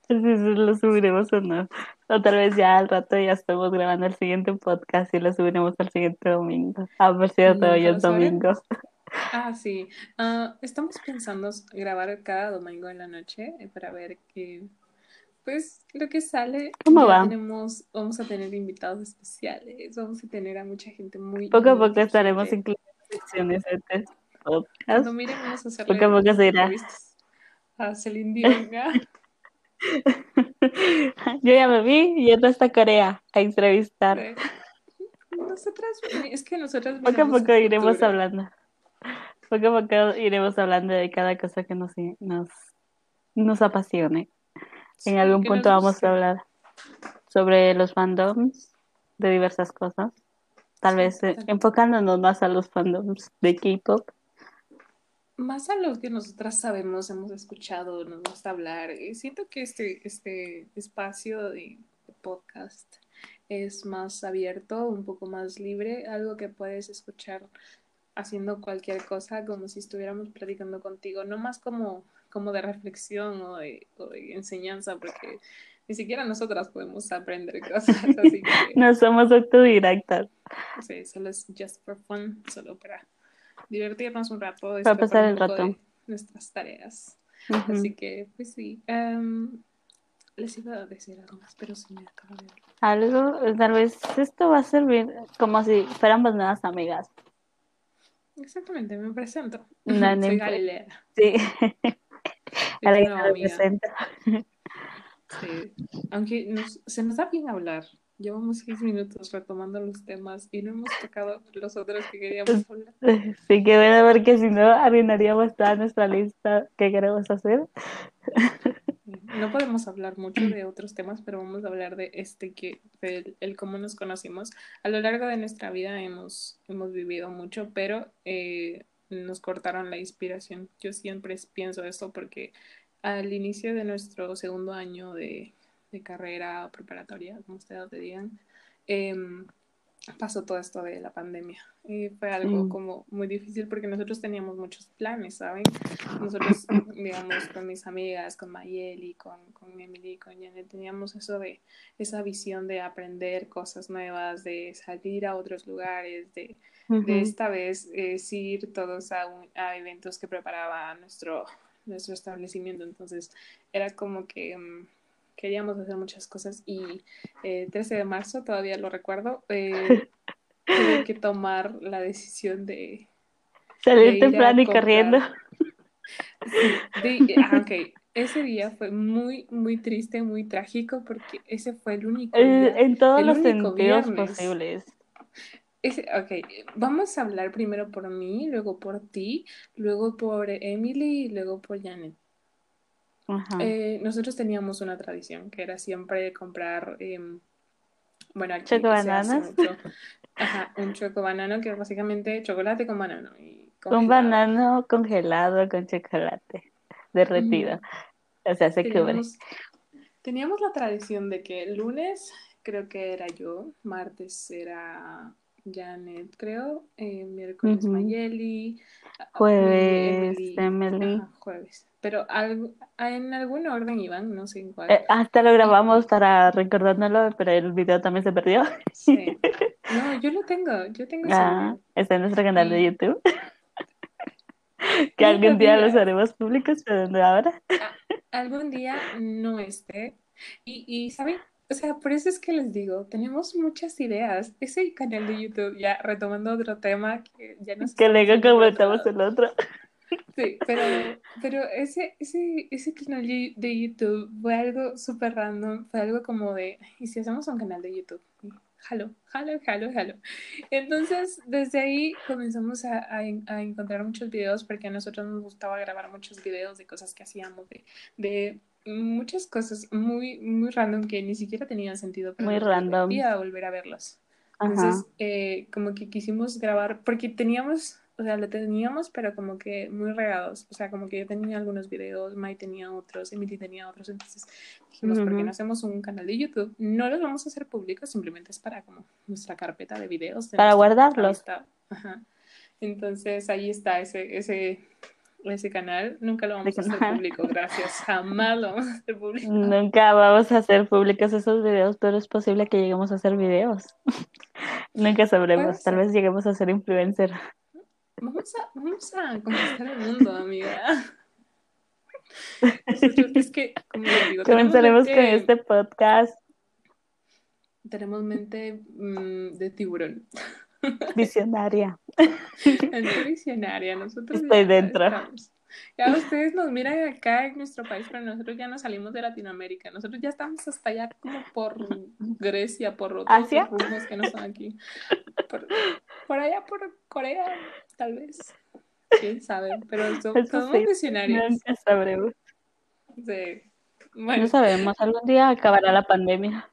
lo subiremos o no. O tal vez ya al rato ya estamos grabando el siguiente podcast y lo subiremos al siguiente domingo. Ah, por cierto, Nunca hoy es domingo. Ah, sí. Ah, estamos pensando grabar cada domingo en la noche eh, para ver que, pues, lo que sale. ¿Cómo va? Tenemos, vamos a tener invitados especiales, vamos a tener a mucha gente muy. Poco a poco estaremos incluyendo secciones. antes. podcast. Cuando miren, vamos a hacerle Poco a poco se irá. entrevistas a Celine Dion. Yo ya me vi yendo hasta Corea a entrevistar. Nosotras, es que nosotras Poco a poco iremos hablando. Poco a poco iremos hablando de cada cosa que nos, nos, nos apasione. Sí, En algún punto vamos a hablar sobre los fandoms de diversas cosas. Tal Sí, vez eh, enfocándonos más a los fandoms de K-pop. Más a lo que nosotras sabemos, hemos escuchado, nos gusta hablar. Y siento que este, este espacio de podcast es más abierto, un poco más libre, algo que puedes escuchar haciendo cualquier cosa, como si estuviéramos platicando contigo, no más como, como de reflexión o de, o de enseñanza, porque ni siquiera nosotras podemos aprender cosas, así que No somos autodidactas. sí, solo es just for fun, solo para divertirnos un rato, Para pasar el rato. de nuestras tareas. Así que, pues sí. em, les iba a decir algo más, pero se me acaba de. Algo, eh, tal vez esto va a servir como si fuéramos nuevas amigas. Exactamente, me presento. No, no Soy. Galilea. Sí, nueva me representa. Sí. Aunque nos- se nos da bien hablar. Llevamos seis minutos retomando los temas y no hemos tocado los otros que queríamos hablar. Sí, que bueno, porque si no arruinaríamos toda nuestra lista que queremos hacer. No podemos hablar mucho de otros temas, pero vamos a hablar de este que, del el cómo nos conocimos. A lo largo de nuestra vida hemos, hemos vivido mucho, pero eh, nos cortaron la inspiración. Yo siempre pienso esto porque al inicio de nuestro segundo año de, de carrera preparatoria, como ustedes te digan, em, pasó todo esto de la pandemia. Y fue algo Sí. como muy difícil porque nosotros teníamos muchos planes, ¿saben? Nosotros, digamos, con mis amigas, con Mayeli, con, con Emily, con Janet, teníamos eso de, esa visión de aprender cosas nuevas, de salir a otros lugares, de, esta vez ir todos a, un- a eventos que preparaba nuestro, nuestro establecimiento. Entonces era como que mm, queríamos hacer muchas cosas y eh, 13 de marzo, todavía lo recuerdo, eh, tuve que tomar la decisión de, Salir temprano y corriendo. Sí, de- ah, ok. Ese día fue muy, muy triste, muy trágico porque ese fue el único Eh. En todos el los sentidos viernes. posibles. Ese, ok, vamos a hablar primero por mí, luego por ti, luego por Emily y luego por Janet. Eh, nosotros teníamos una tradición que era siempre comprar, em, bueno, aquí Choco bananas. mucho, ajá, un choco banano que es básicamente chocolate con banano y Un banano congelado con chocolate derretido. O sea, se cubre. Teníamos, teníamos la tradición de que el lunes creo que era yo, martes era Janet, creo, eh, miércoles. Mayeli, Jueves, Emily, Emily. ajá, jueves. Pero algo- en algún orden iban, no sé en cuál. Eh, hasta lo grabamos para recordándolo, pero el video también se perdió. Sí. No, yo lo tengo, yo tengo Ah, está en nuestro canal de YouTube. Que algún día los haremos públicos, pero no ahora. Algún día no esté. Y, y ¿saben? O sea, por eso es que les digo, tenemos muchas ideas. Ese canal de YouTube, ya retomando otro tema que ya nos Que luego comentamos lado. el otro. Sí, pero, pero ese, ese, ese canal de YouTube fue algo súper random, fue algo como de, ¿y si hacemos un canal de YouTube? Jalo, jalo, jalo, jalo. Entonces, desde ahí comenzamos a, a en- a encontrar muchos videos porque a nosotros nos gustaba grabar muchos videos de cosas que hacíamos, de, de muchas cosas muy, muy random que ni siquiera tenían sentido, pero Muy random. divertía volver a verlos. Entonces, eh, como que quisimos grabar, porque teníamos, o sea, lo teníamos, pero como que muy regados. O sea, como que yo tenía algunos videos, Mai tenía otros, Emily tenía otros. Entonces dijimos, ¿por qué no hacemos un canal de YouTube? No los vamos a hacer públicos, simplemente es para como nuestra carpeta de videos. de Para guardarlos. Ajá. Entonces ahí está ese, ese, ese canal. Nunca lo vamos a hacer público, gracias. Jamás lo vamos a hacer público. Nunca vamos a hacer públicos esos videos, pero es posible que lleguemos a hacer videos. Nunca sabremos. Tal vez lleguemos a ser influencer. Vamos a, vamos a conquistar el mundo, amiga. Nosotros, es que, como digo, Comenzaremos con este podcast. tenemos mente mm, de tiburón. Visionaria. Es visionaria, nosotros Estoy ya dentro. estamos. Ya ustedes nos miran acá en nuestro país, pero nosotros ya no salimos de Latinoamérica. Nosotros ya estamos hasta allá como por Grecia, por otros ¿Asia? rumbos que no son aquí. Por, por allá, por Corea, tal vez. Quién sabe, pero so- Eso somos sí, visionarios. Nunca sabremos. Sí. No Bueno, sabemos, algún día acabará la pandemia.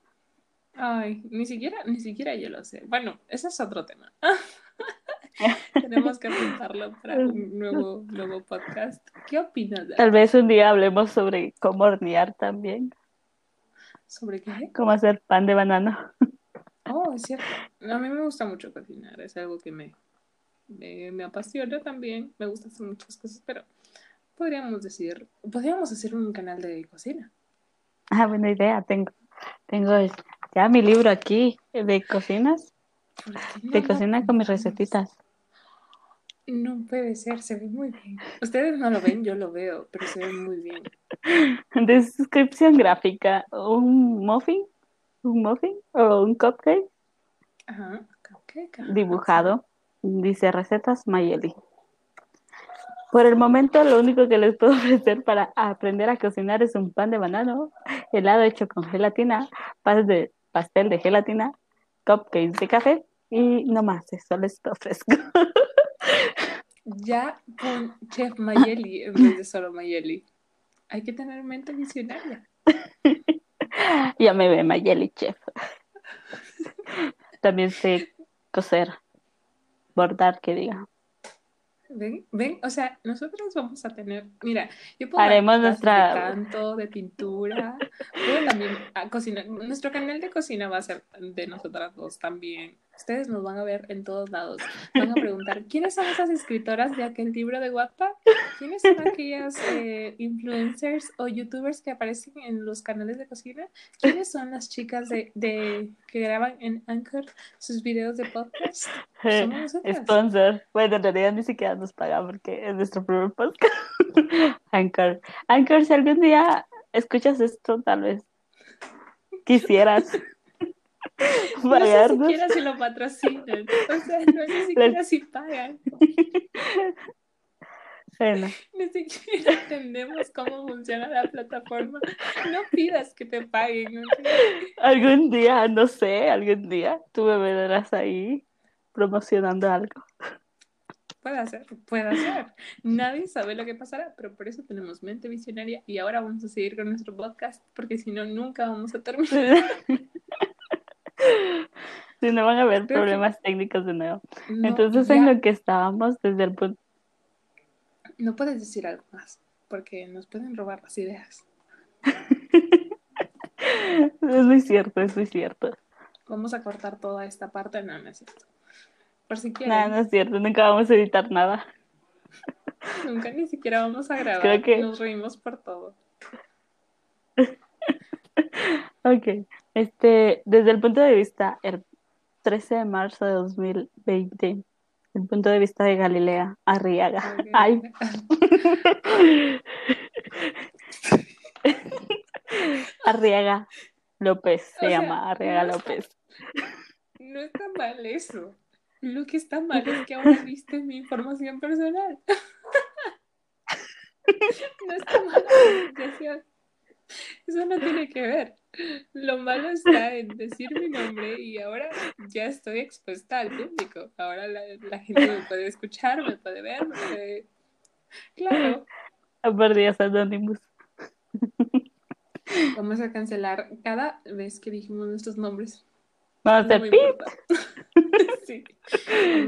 Ay, ni siquiera, ni siquiera yo lo sé. Bueno, ese es otro tema. Tenemos que apuntarlo para un nuevo, nuevo podcast. ¿Qué opinas de Tal vez un día hablemos sobre cómo hornear también, sobre qué? cómo hacer pan de banano. Oh, es cierto. A mí me gusta mucho cocinar, es algo que me, me, me apasiona también. Me gusta hacer muchas cosas, pero podríamos decir, podríamos hacer un canal de cocina. Ah, buena idea. Tengo, tengo ya mi libro aquí de cocinas, ¿Por qué no de cocina con mis recetitas. No puede ser, se ve muy bien. Ustedes no lo ven, yo lo veo, pero se ve muy bien. Descripción gráfica, un muffin, un muffin o un cupcake Ajá, cupcake, ajá, dibujado. Dice recetas Mayeli. Por el momento, lo único que les puedo ofrecer para aprender a cocinar es un pan de banano, helado hecho con gelatina, de, pastel de gelatina, cupcakes de café y no más, eso les ofrezco. Ya con Chef Mayeli en vez de solo Mayeli. Hay que tener mente visionaria. ya me ve Mayeli Chef. También sé coser, bordar, que diga. ¿Ven? ¿Ven? O sea, nosotros vamos a tener, mira, yo puedo Haremos nuestra- de canto, de pintura, puedo también a cocinar. Nuestro canal de cocina va a ser de nosotras dos también. Ustedes nos van a ver en todos lados. Van a preguntar, ¿quiénes son esas escritoras de aquel libro de Wattpad? ¿Quiénes son aquellas eh, influencers o youtubers que aparecen en los canales de cocina? ¿Quiénes son las chicas de, de que graban en Anchor sus videos de podcast? Somos nosotras. Sponsor. Bueno, en realidad ni siquiera nos paga porque es nuestro primer podcast. Anchor. Anchor, si algún día escuchas esto, tal vez quisieras No sé pagarnos. siquiera si lo patrocinan. O sea, no sé siquiera si pagan. Bueno, Ni siquiera entendemos cómo funciona la plataforma. No pidas que te paguen. ¿ok? algún día, no sé, algún día tú me verás ahí promocionando algo. Puede ser, puede ser. Nadie sabe lo que pasará, pero por eso tenemos mente visionaria y ahora vamos a seguir con nuestro podcast porque si no, nunca vamos a terminar. Si no van a haber problemas técnicos de nuevo. No, Entonces, ya, en lo que estábamos desde el punto. no puedes decir algo más porque nos pueden robar las ideas. Es muy cierto, es muy cierto. Vamos a cortar toda esta parte. No, no es cierto. Por si quieren. Nada, no es cierto, nunca vamos a editar nada. Nunca ni siquiera vamos a grabar. Creo que- Nos reímos por todo. Ok, este, desde el punto de vista, el 13 de marzo de 2020, el punto de vista de Galilea Arriaga. Ok. Ay, Arriaga López, se O sea, llama Arriaga no- López. No está mal eso. Lo que está mal es que ahora viste mi información personal. No está mal la. Eso no tiene que ver. Lo malo está en decir mi nombre y ahora ya estoy expuesta al público. Ahora la, la gente me puede escuchar, me puede ver, me puede... Claro, por Dios, Anonymous. vamos a cancelar cada vez que dijimos nuestros nombres. Vamos a No hacer me pip. Sí.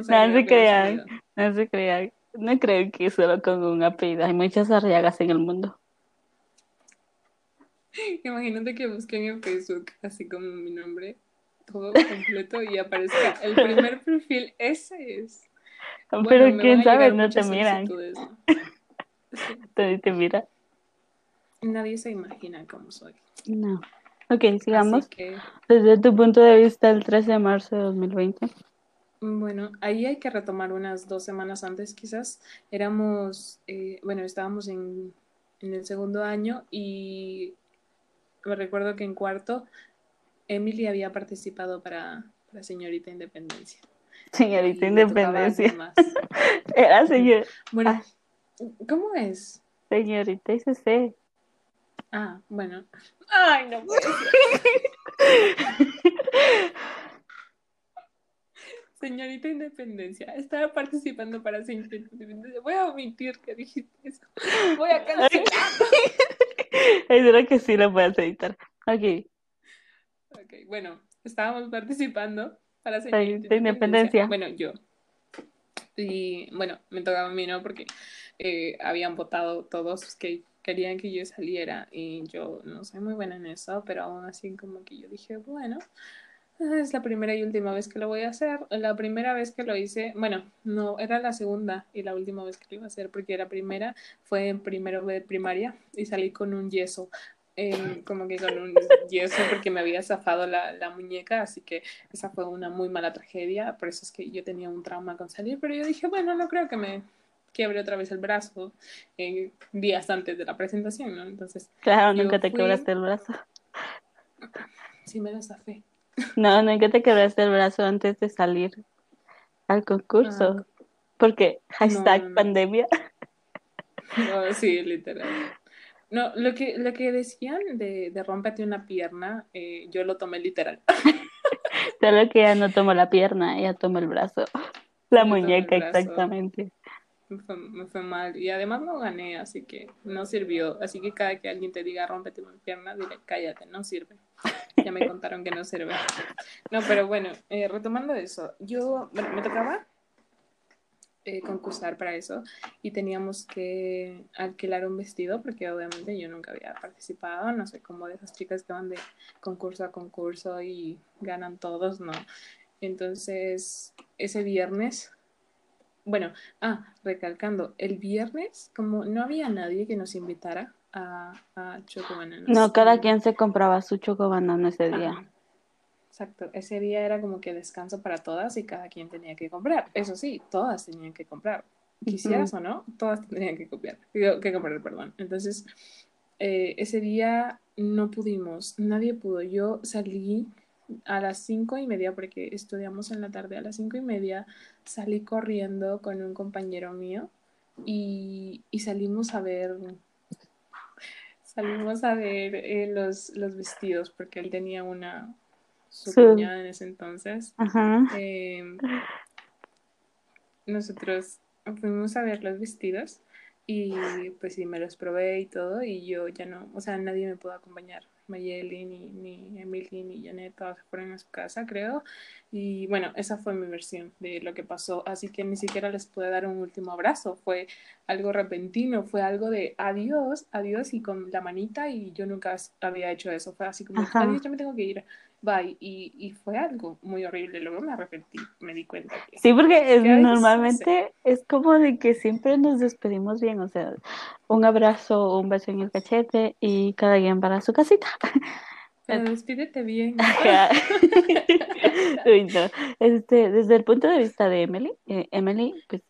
Vamos a No, se crean. No se crean. No creo que solo con un apellido. Hay muchas Arriagas en el mundo. Imagínate que busquen en Facebook así como mi nombre, todo completo y aparezca el primer perfil, ese es. Bueno, Pero quién sabe, no te miran. Sí, Te, te mira. nadie se imagina cómo soy. No. Ok, sigamos. Que, Desde tu punto de vista, el 13 de marzo de 2020. bueno, ahí hay que retomar unas dos semanas antes quizás. Éramos, eh, bueno, estábamos en, en el segundo año y recuerdo que en cuarto Emily había participado para, para Señorita Independencia. Señorita Independencia. Era señor, Bueno, Ah. ¿cómo es? señorita ICC. Ah, bueno. Ay, no puede ser. Señorita Independencia, estaba participando para Señorita Independencia. Voy a omitir que dijiste eso. Voy a cancelar. Ay, creo que sí lo puedes editar. Ok, Ok, bueno, estábamos participando para Señorita Independencia. Independencia. Bueno, yo. Y bueno, me tocaba a mí, ¿no? Porque eh, habían votado todos que querían que yo saliera y yo no soy muy buena en eso, pero aún así como que yo dije, bueno, es la primera y última vez que lo voy a hacer. La primera vez que lo hice, bueno, no, era la segunda y la última vez que lo iba a hacer, porque la primera fue en primero de primaria y salí con un yeso. eh, como que con un yeso porque me había zafado la, la muñeca, así que esa fue una muy mala tragedia, por eso es que yo tenía un trauma con salir, pero yo dije, bueno, no creo que me quiebre otra vez el brazo eh, días antes de la presentación, ¿no? Entonces, claro, nunca te fui- quebraste el brazo. sí me lo zafé. No, nunca te quebraste el brazo antes de salir al concurso. Porque hashtag no, no. pandemia. No, sí, literal. No, lo que, lo que decían de, de rómpete una pierna, eh, yo lo tomé literal. Solo que ella no tomó la pierna, ella tomó el brazo. La Yo muñeca, brazo. exactamente. Me fue, me fue mal. Y además no gané, así que no sirvió. Así que cada que alguien te diga rómpete una pierna, dile cállate, no sirve. Ya me contaron que no sirve. No, pero bueno, eh, retomando eso, yo, bueno, me tocaba eh, concursar para eso y teníamos que alquilar un vestido porque obviamente yo nunca había participado, no sé, como de esas chicas que van de concurso a concurso y ganan todos, no. Entonces, ese viernes, bueno, ah, recalcando, el viernes, como no había nadie que nos invitara a, a Chocobananas. No, cada quien se compraba su chocobanano ese día. Exacto, ese día era como que descanso para todas y cada quien tenía que comprar. Eso sí, todas tenían que comprar. Quisieras o no, todas tenían que comprar, que comprar, perdón. Entonces, eh, ese día no pudimos, nadie pudo. Yo salí a las cinco y media, porque estudiamos en la tarde, a las cinco y media salí corriendo con un compañero mío y, y salimos a ver, salimos a ver eh, los, los vestidos, porque él tenía una, su Sí. cuñada en ese entonces. Ajá. Eh, nosotros fuimos a ver los vestidos y pues sí, me los probé y todo y yo ya no, o sea, nadie me pudo acompañar. Mayeli, ni, ni Emily, ni Janet, todas se fueron a su casa, creo. Y bueno, esa fue mi versión de lo que pasó. Así que ni siquiera les pude dar un último abrazo. Fue algo repentino, fue algo de adiós, adiós y con la manita y yo nunca había hecho eso. Fue así como, Ajá. adiós, yo me tengo que ir. Bye. Y, y fue algo muy horrible. Luego me arrepentí, me di cuenta que... Sí, porque es- Que normalmente es como de que siempre nos despedimos bien, o sea, un abrazo, un beso en el cachete y cada quien para su casita. Pero despídete bien. Ajá. Uy, no. Este, desde el punto de vista de Emily, eh, Emily, pues,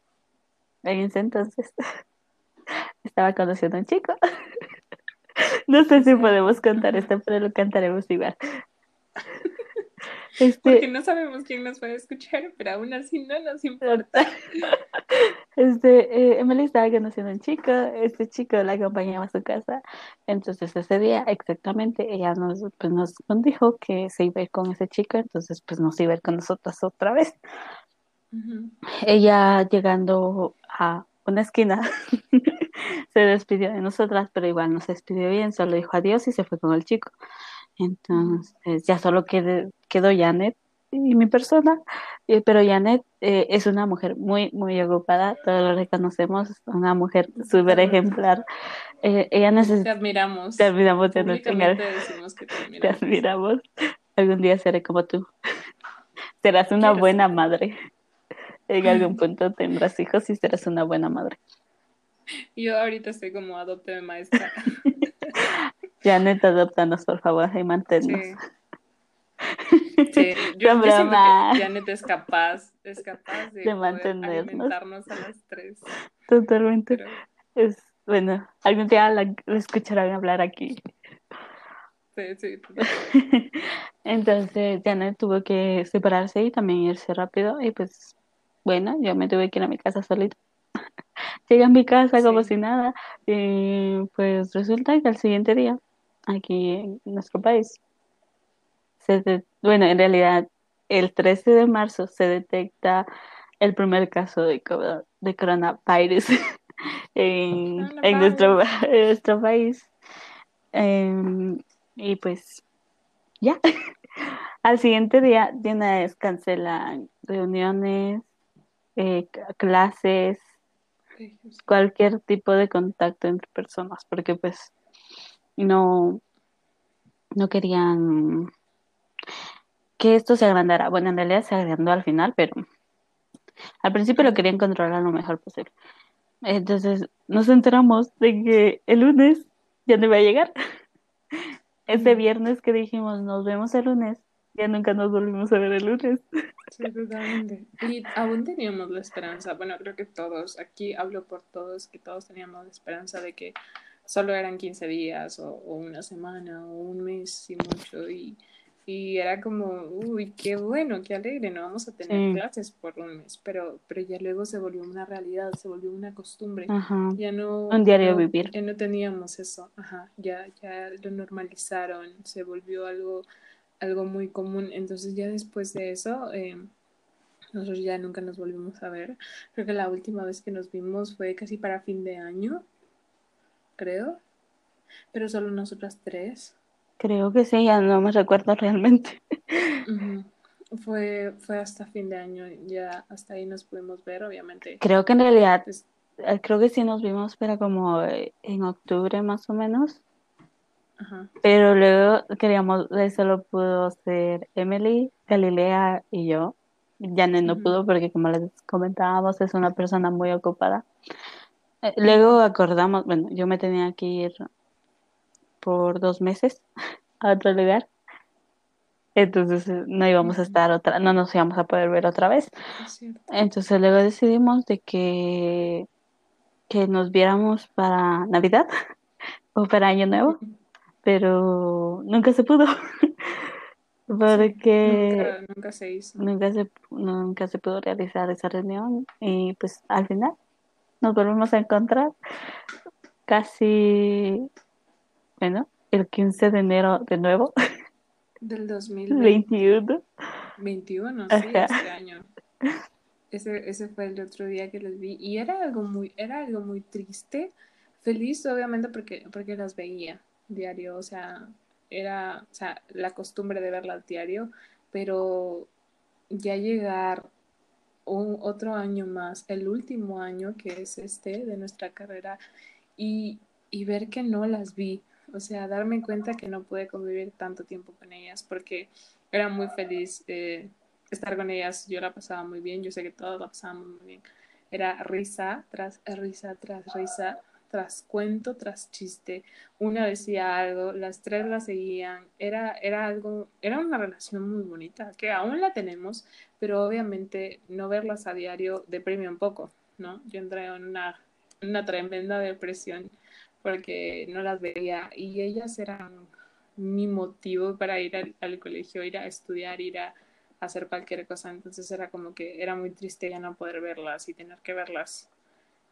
en ese entonces estaba conociendo a un chico. No sé si podemos contar esto, pero lo cantaremos igual. Porque Este, no sabemos quién nos puede escuchar, pero aún así no nos importa. este, eh, Emily estaba conociendo a un chico, este chico la acompañaba a su casa, entonces ese día exactamente ella nos, pues, nos dijo que se iba a ir con ese chico, entonces pues nos iba a ir con nosotras otra vez. Ujú. Ella llegando a una esquina se despidió de nosotras, pero igual no se despidió bien, solo dijo adiós y se fue con el chico. Entonces ya solo quedé- quedó Janet y mi persona, eh, pero Janet eh, es una mujer muy, muy ocupada, todos lo reconocemos, una mujer súper ejemplar. Eh, ella Te admiramos. te admiramos Públicamente decimos que te te admiramos. admiramos. Algún día seré como tú. Serás una Quiero buena ser. madre. En algún punto tendrás hijos y serás una buena madre. Yo ahorita estoy como adopte maestra. Janet, adóptanos, por favor, y manténnos. Sí. Sí, yo, yo que Janet es capaz, es capaz de, De mantenernos. alimentarnos a las tres. Totalmente. Pero Es, bueno, algún día la, la escucharán hablar aquí. sí, sí. Entonces Janet tuvo que separarse y también irse rápido y pues bueno, yo me tuve que ir a mi casa solita. Llegué a mi casa como si nada y pues resulta que al siguiente día, aquí en nuestro país, se de- bueno, en realidad el 13 de marzo se detecta el primer caso de, de coronavirus en, en nuestro, Coronavirus. en nuestro país. Em, y pues ya, al siguiente día de una vez cancelan reuniones, eh, clases, cualquier tipo de contacto entre personas, porque pues no, no querían que esto se agrandara. Bueno, en realidad se agrandó al final, pero al principio lo querían controlar lo mejor posible. Entonces nos enteramos de que el lunes ya no iba a llegar. Ese viernes que dijimos nos vemos el lunes, ya nunca nos volvimos a ver el lunes. Sí, totalmente. Y aún teníamos la esperanza, bueno, creo que todos, aquí hablo por todos, que todos teníamos la esperanza de que solo eran 15 días o, o una semana o un mes y mucho. Y, y era como, uy, qué bueno, qué alegre, no vamos a tener Sí. clases por un mes. Pero, pero ya luego se volvió una realidad, se volvió una costumbre. Ajá. Ya no, Un diario no, vivir. ya no teníamos eso, ajá, ya, ya lo normalizaron, se volvió algo, algo muy común. Entonces ya después de eso, eh, nosotros ya nunca nos volvimos a ver. Creo que la última vez que nos vimos fue casi para fin de año, creo, pero solo nosotras tres. Creo que sí, ya no me recuerdo realmente. Fue, fue hasta fin de año, ya hasta ahí nos pudimos ver, obviamente. Creo que en realidad, Pues, eh, creo que sí nos vimos, pero como eh, en octubre más o menos. ajá, Pero luego queríamos, eh, solo pudo ser Emily, Galilea y yo. Janet no pudo porque como les comentábamos es una persona muy ocupada. Eh, Luego acordamos, bueno, yo me tenía que ir por dos meses a otro lugar. Entonces eh, no íbamos a estar otra, no nos íbamos a poder ver otra vez. Entonces luego decidimos de que, que nos viéramos para Navidad o para Año Nuevo, pero nunca se pudo. Sí, Porque nunca, nunca se hizo. nunca se, nunca se pudo realizar esa reunión y pues al final nos volvimos a encontrar casi, bueno, el 15 de enero de nuevo, Del 2021, 21. sí, Ajá. este año. Ese, ese fue el otro día que los vi y era algo muy, era algo muy triste. Feliz, obviamente, porque, porque las veía diario, o sea, era, o sea, la costumbre de verlas diario, pero ya llegar un otro año más, el último año que es este de nuestra carrera, y, y ver que no las vi, o sea, darme cuenta que no pude convivir tanto tiempo con ellas, porque era muy feliz eh, estar con ellas, yo la pasaba muy bien, yo sé que todos la pasábamos muy bien, era risa tras risa tras risa, tras cuento tras chiste, una decía algo, las tres la seguían, era, era algo, era una relación muy bonita, que aún la tenemos, pero obviamente no verlas a diario deprime un poco, ¿no? Yo entré en una, una tremenda depresión porque no las veía y ellas eran mi motivo para ir al, colegio, ir a estudiar, ir a, hacer cualquier cosa, entonces era como que era muy triste ya no poder verlas y tener que verlas.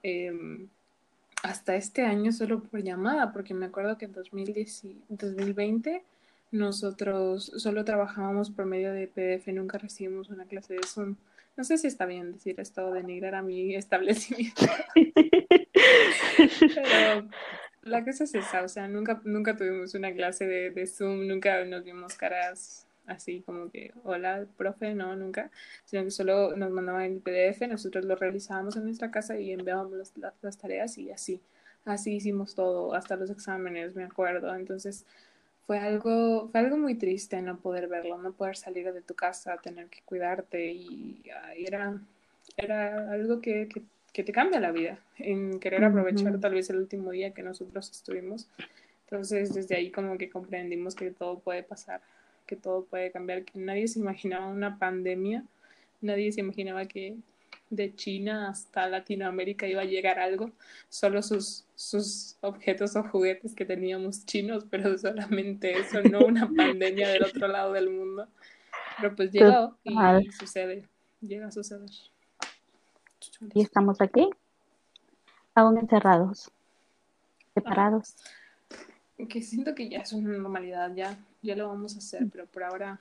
Eh, hasta este año solo por llamada, porque me acuerdo que en 2010, 2020 nosotros solo trabajábamos por medio de PDF, nunca recibimos una clase de Zoom. No sé si está bien decir esto o denigrar a mi establecimiento, pero la cosa es esa, o sea, nunca, nunca tuvimos una clase de, de Zoom, nunca nos vimos caras así como que, hola, profe, no, nunca, sino que solo nos mandaban el PDF, nosotros lo realizábamos en nuestra casa y enviábamos las, las, las tareas y así, así hicimos todo, hasta los exámenes, me acuerdo, entonces fue algo, fue algo muy triste no poder verlo, no poder salir de tu casa, tener que cuidarte y, y era, era algo que, que, que, te cambia la vida, en querer aprovechar uh -huh. tal vez el último día que nosotros estuvimos. Entonces desde ahí como que comprendimos que todo puede pasar, que todo puede cambiar, que nadie se imaginaba una pandemia, nadie se imaginaba que de China hasta Latinoamérica iba a llegar algo, solo sus, sus objetos o juguetes que teníamos chinos, pero solamente eso, no una pandemia del otro lado del mundo. Pero pues llegó y sucede, llega a suceder. Y estamos aquí, aún encerrados, separados. Que siento que ya es una normalidad, ya, ya lo vamos a hacer, pero por ahora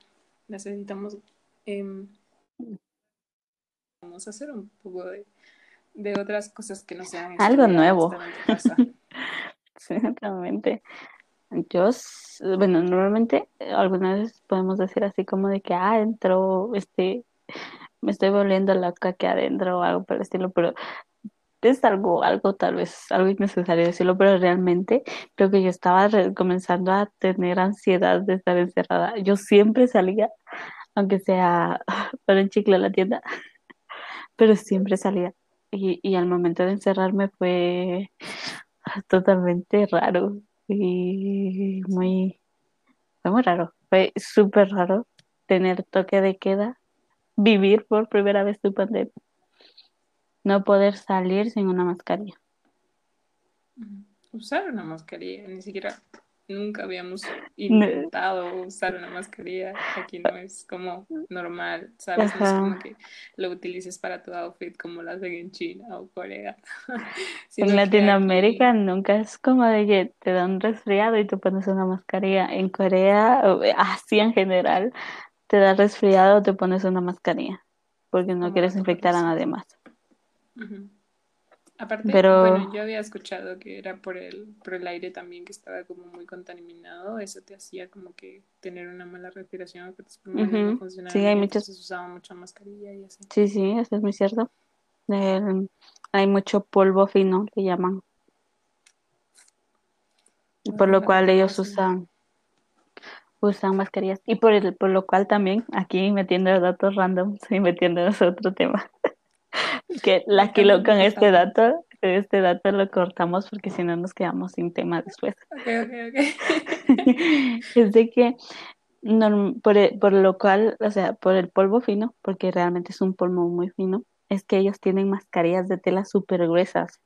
necesitamos em, vamos a hacer un poco de, otras cosas que no sean algo nuevo. realmente. Yo, bueno, normalmente algunas veces podemos decir así como de que, ah, entró, este, me estoy volviendo loca que adentro o algo por el estilo, pero es algo, algo tal vez, algo innecesario decirlo, pero realmente creo que yo estaba comenzando a tener ansiedad de estar encerrada. Yo siempre salía, aunque sea para un chicle a la tienda, pero siempre salía. Y, y al momento de encerrarme fue totalmente raro y muy, fue muy raro. Fue súper raro tener toque de queda, vivir por primera vez tu pandemia, no poder salir sin una mascarilla. Usar una mascarilla, ni siquiera nunca habíamos intentado usar una mascarilla. Aquí no es como normal, ¿sabes? No es como que lo utilices para tu outfit como lo hacen en China o Corea. en Latinoamérica nunca es como de que te da un resfriado y tú pones una mascarilla. En Corea, así en general, te da resfriado, te pones una mascarilla porque no quieres infectar a nadie más. Aparte, bueno, yo había escuchado que era por el, por el aire también que estaba como muy contaminado, eso te hacía como que tener una mala respiración, que tus pulmones no funcionaban. Sí, hay muchos... usaba mucha mascarilla y así. Sí, sí, eso es muy cierto. hay mucho polvo fino, que llaman. Por lo cual ellos usan usan mascarillas. Y por, el, por lo cual también, aquí metiendo datos random, estoy metiendo en otro tema que la kilo con este dato, este dato lo cortamos porque si no nos quedamos sin tema después. es de que por, por, lo cual, o sea, por el polvo fino, porque realmente es un polvo muy fino, es que ellos tienen mascarillas de tela súper gruesas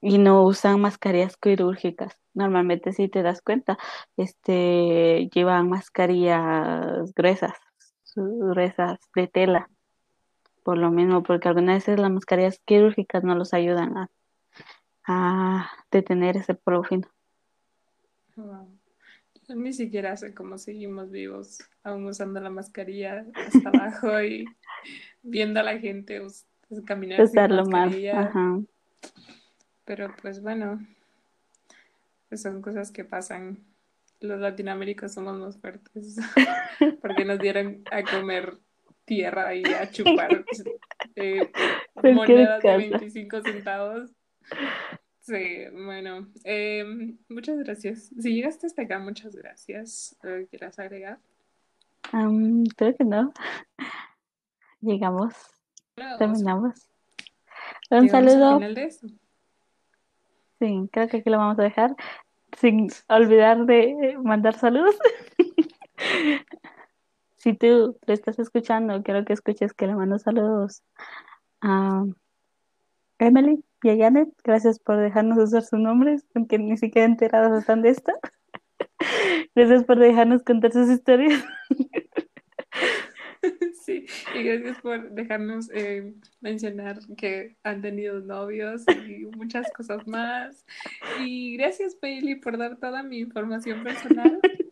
y no usan mascarillas quirúrgicas. Normalmente, si te das cuenta, este, llevan mascarillas gruesas, gruesas de tela por lo mismo, porque algunas veces las mascarillas quirúrgicas no los ayudan a, a detener ese polvo fino. Yo ni siquiera sé cómo seguimos vivos, aún usando la mascarilla hasta abajo y viendo a la gente caminar sin mascarilla. Pero pues bueno, pues son cosas que pasan. Los latinoamericanos somos más fuertes porque nos dieron a comer tierra y a chupar eh, monedas de 25 centavos. Sí, bueno, eh, muchas gracias. Si llegaste hasta acá, muchas gracias. ¿Quieras agregar? creo que no. Llegamos. Terminamos. Un saludo. Sí, creo que aquí lo vamos a dejar. Sin olvidar de mandar saludos. si tú lo estás escuchando, quiero que escuches que le mando saludos a Emily y a Janet. Gracias por dejarnos usar sus nombres, aunque ni siquiera enterados están de esto. gracias por dejarnos contar sus historias. Sí, y gracias por dejarnos eh, mencionar que han tenido novios y muchas cosas más. Y gracias, Bailey, por dar toda mi información personal.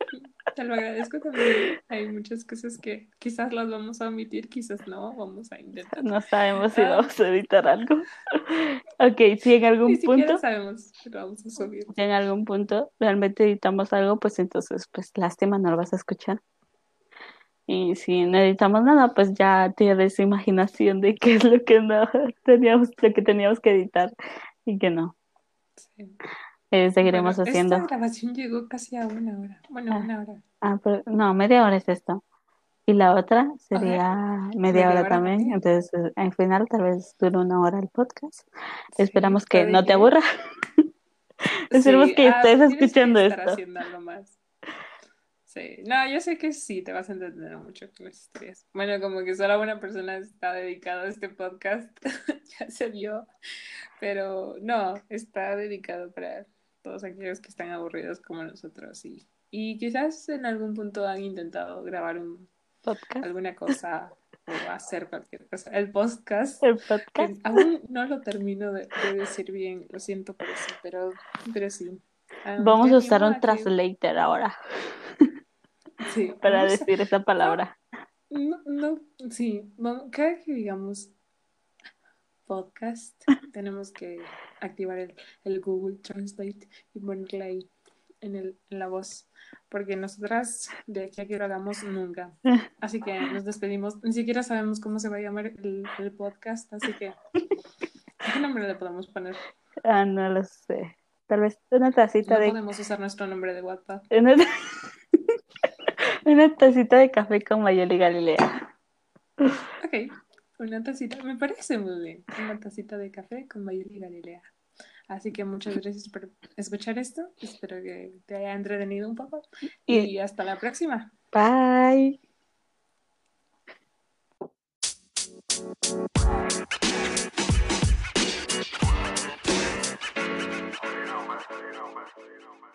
Te lo agradezco también. Hay muchas cosas que quizás las vamos a omitir, quizás no, vamos a intentar. No sabemos si ah. vamos a editar algo. ok, si en algún Ni punto. sabemos si lo vamos a subir. Si en algún punto realmente editamos algo, pues entonces, pues lástima, no lo vas a escuchar. Y si no editamos nada, pues ya tienes imaginación de qué es lo que no teníamos, lo que teníamos que editar y que no. Sí. Eh, seguiremos haciendo. Esta grabación llegó casi a una hora. Bueno, ah, una hora. Ah, pero, no, media hora es esto. Y la otra sería media, hora, también. Entonces, al final tal vez dure una hora el podcast. Esperamos que no te aburra. Esperemos que ah, estés escuchando esto. Haciendo algo más. Sí, no, yo sé que sí, te vas a entender mucho con las historias. Bueno, como que solo una persona está dedicada a este podcast, ya se vio, pero no, está dedicado para todos aquellos que están aburridos como nosotros y, y quizás en algún punto han intentado grabar un podcast. alguna cosa o hacer cualquier cosa. El podcast, El podcast. aún no lo termino de, de decir bien, lo siento por eso, pero, pero sí. Vamos a usar un que- translator ahora Sí, para a- decir esa palabra. No, no, sí, vamos- cada que digamos podcast, tenemos que activar el, el Google Translate y ponerle ahí en, el, en la voz, porque nosotras de aquí a que lo hagamos nunca. Así que nos despedimos, ni siquiera sabemos cómo se va a llamar el, el podcast, así que ¿qué nombre le podemos poner? Ah, no lo sé. Tal vez una tacita No de podemos usar nuestro nombre de WhatsApp. una, una tacita de café con Mayeli y Galilea. Ok, una tacita, me parece muy bien. Una tacita de café con Mayeli y Galilea. Así que muchas gracias por escuchar esto. Espero que te haya entretenido un poco. Y- Y hasta la próxima. Bye. You know, man.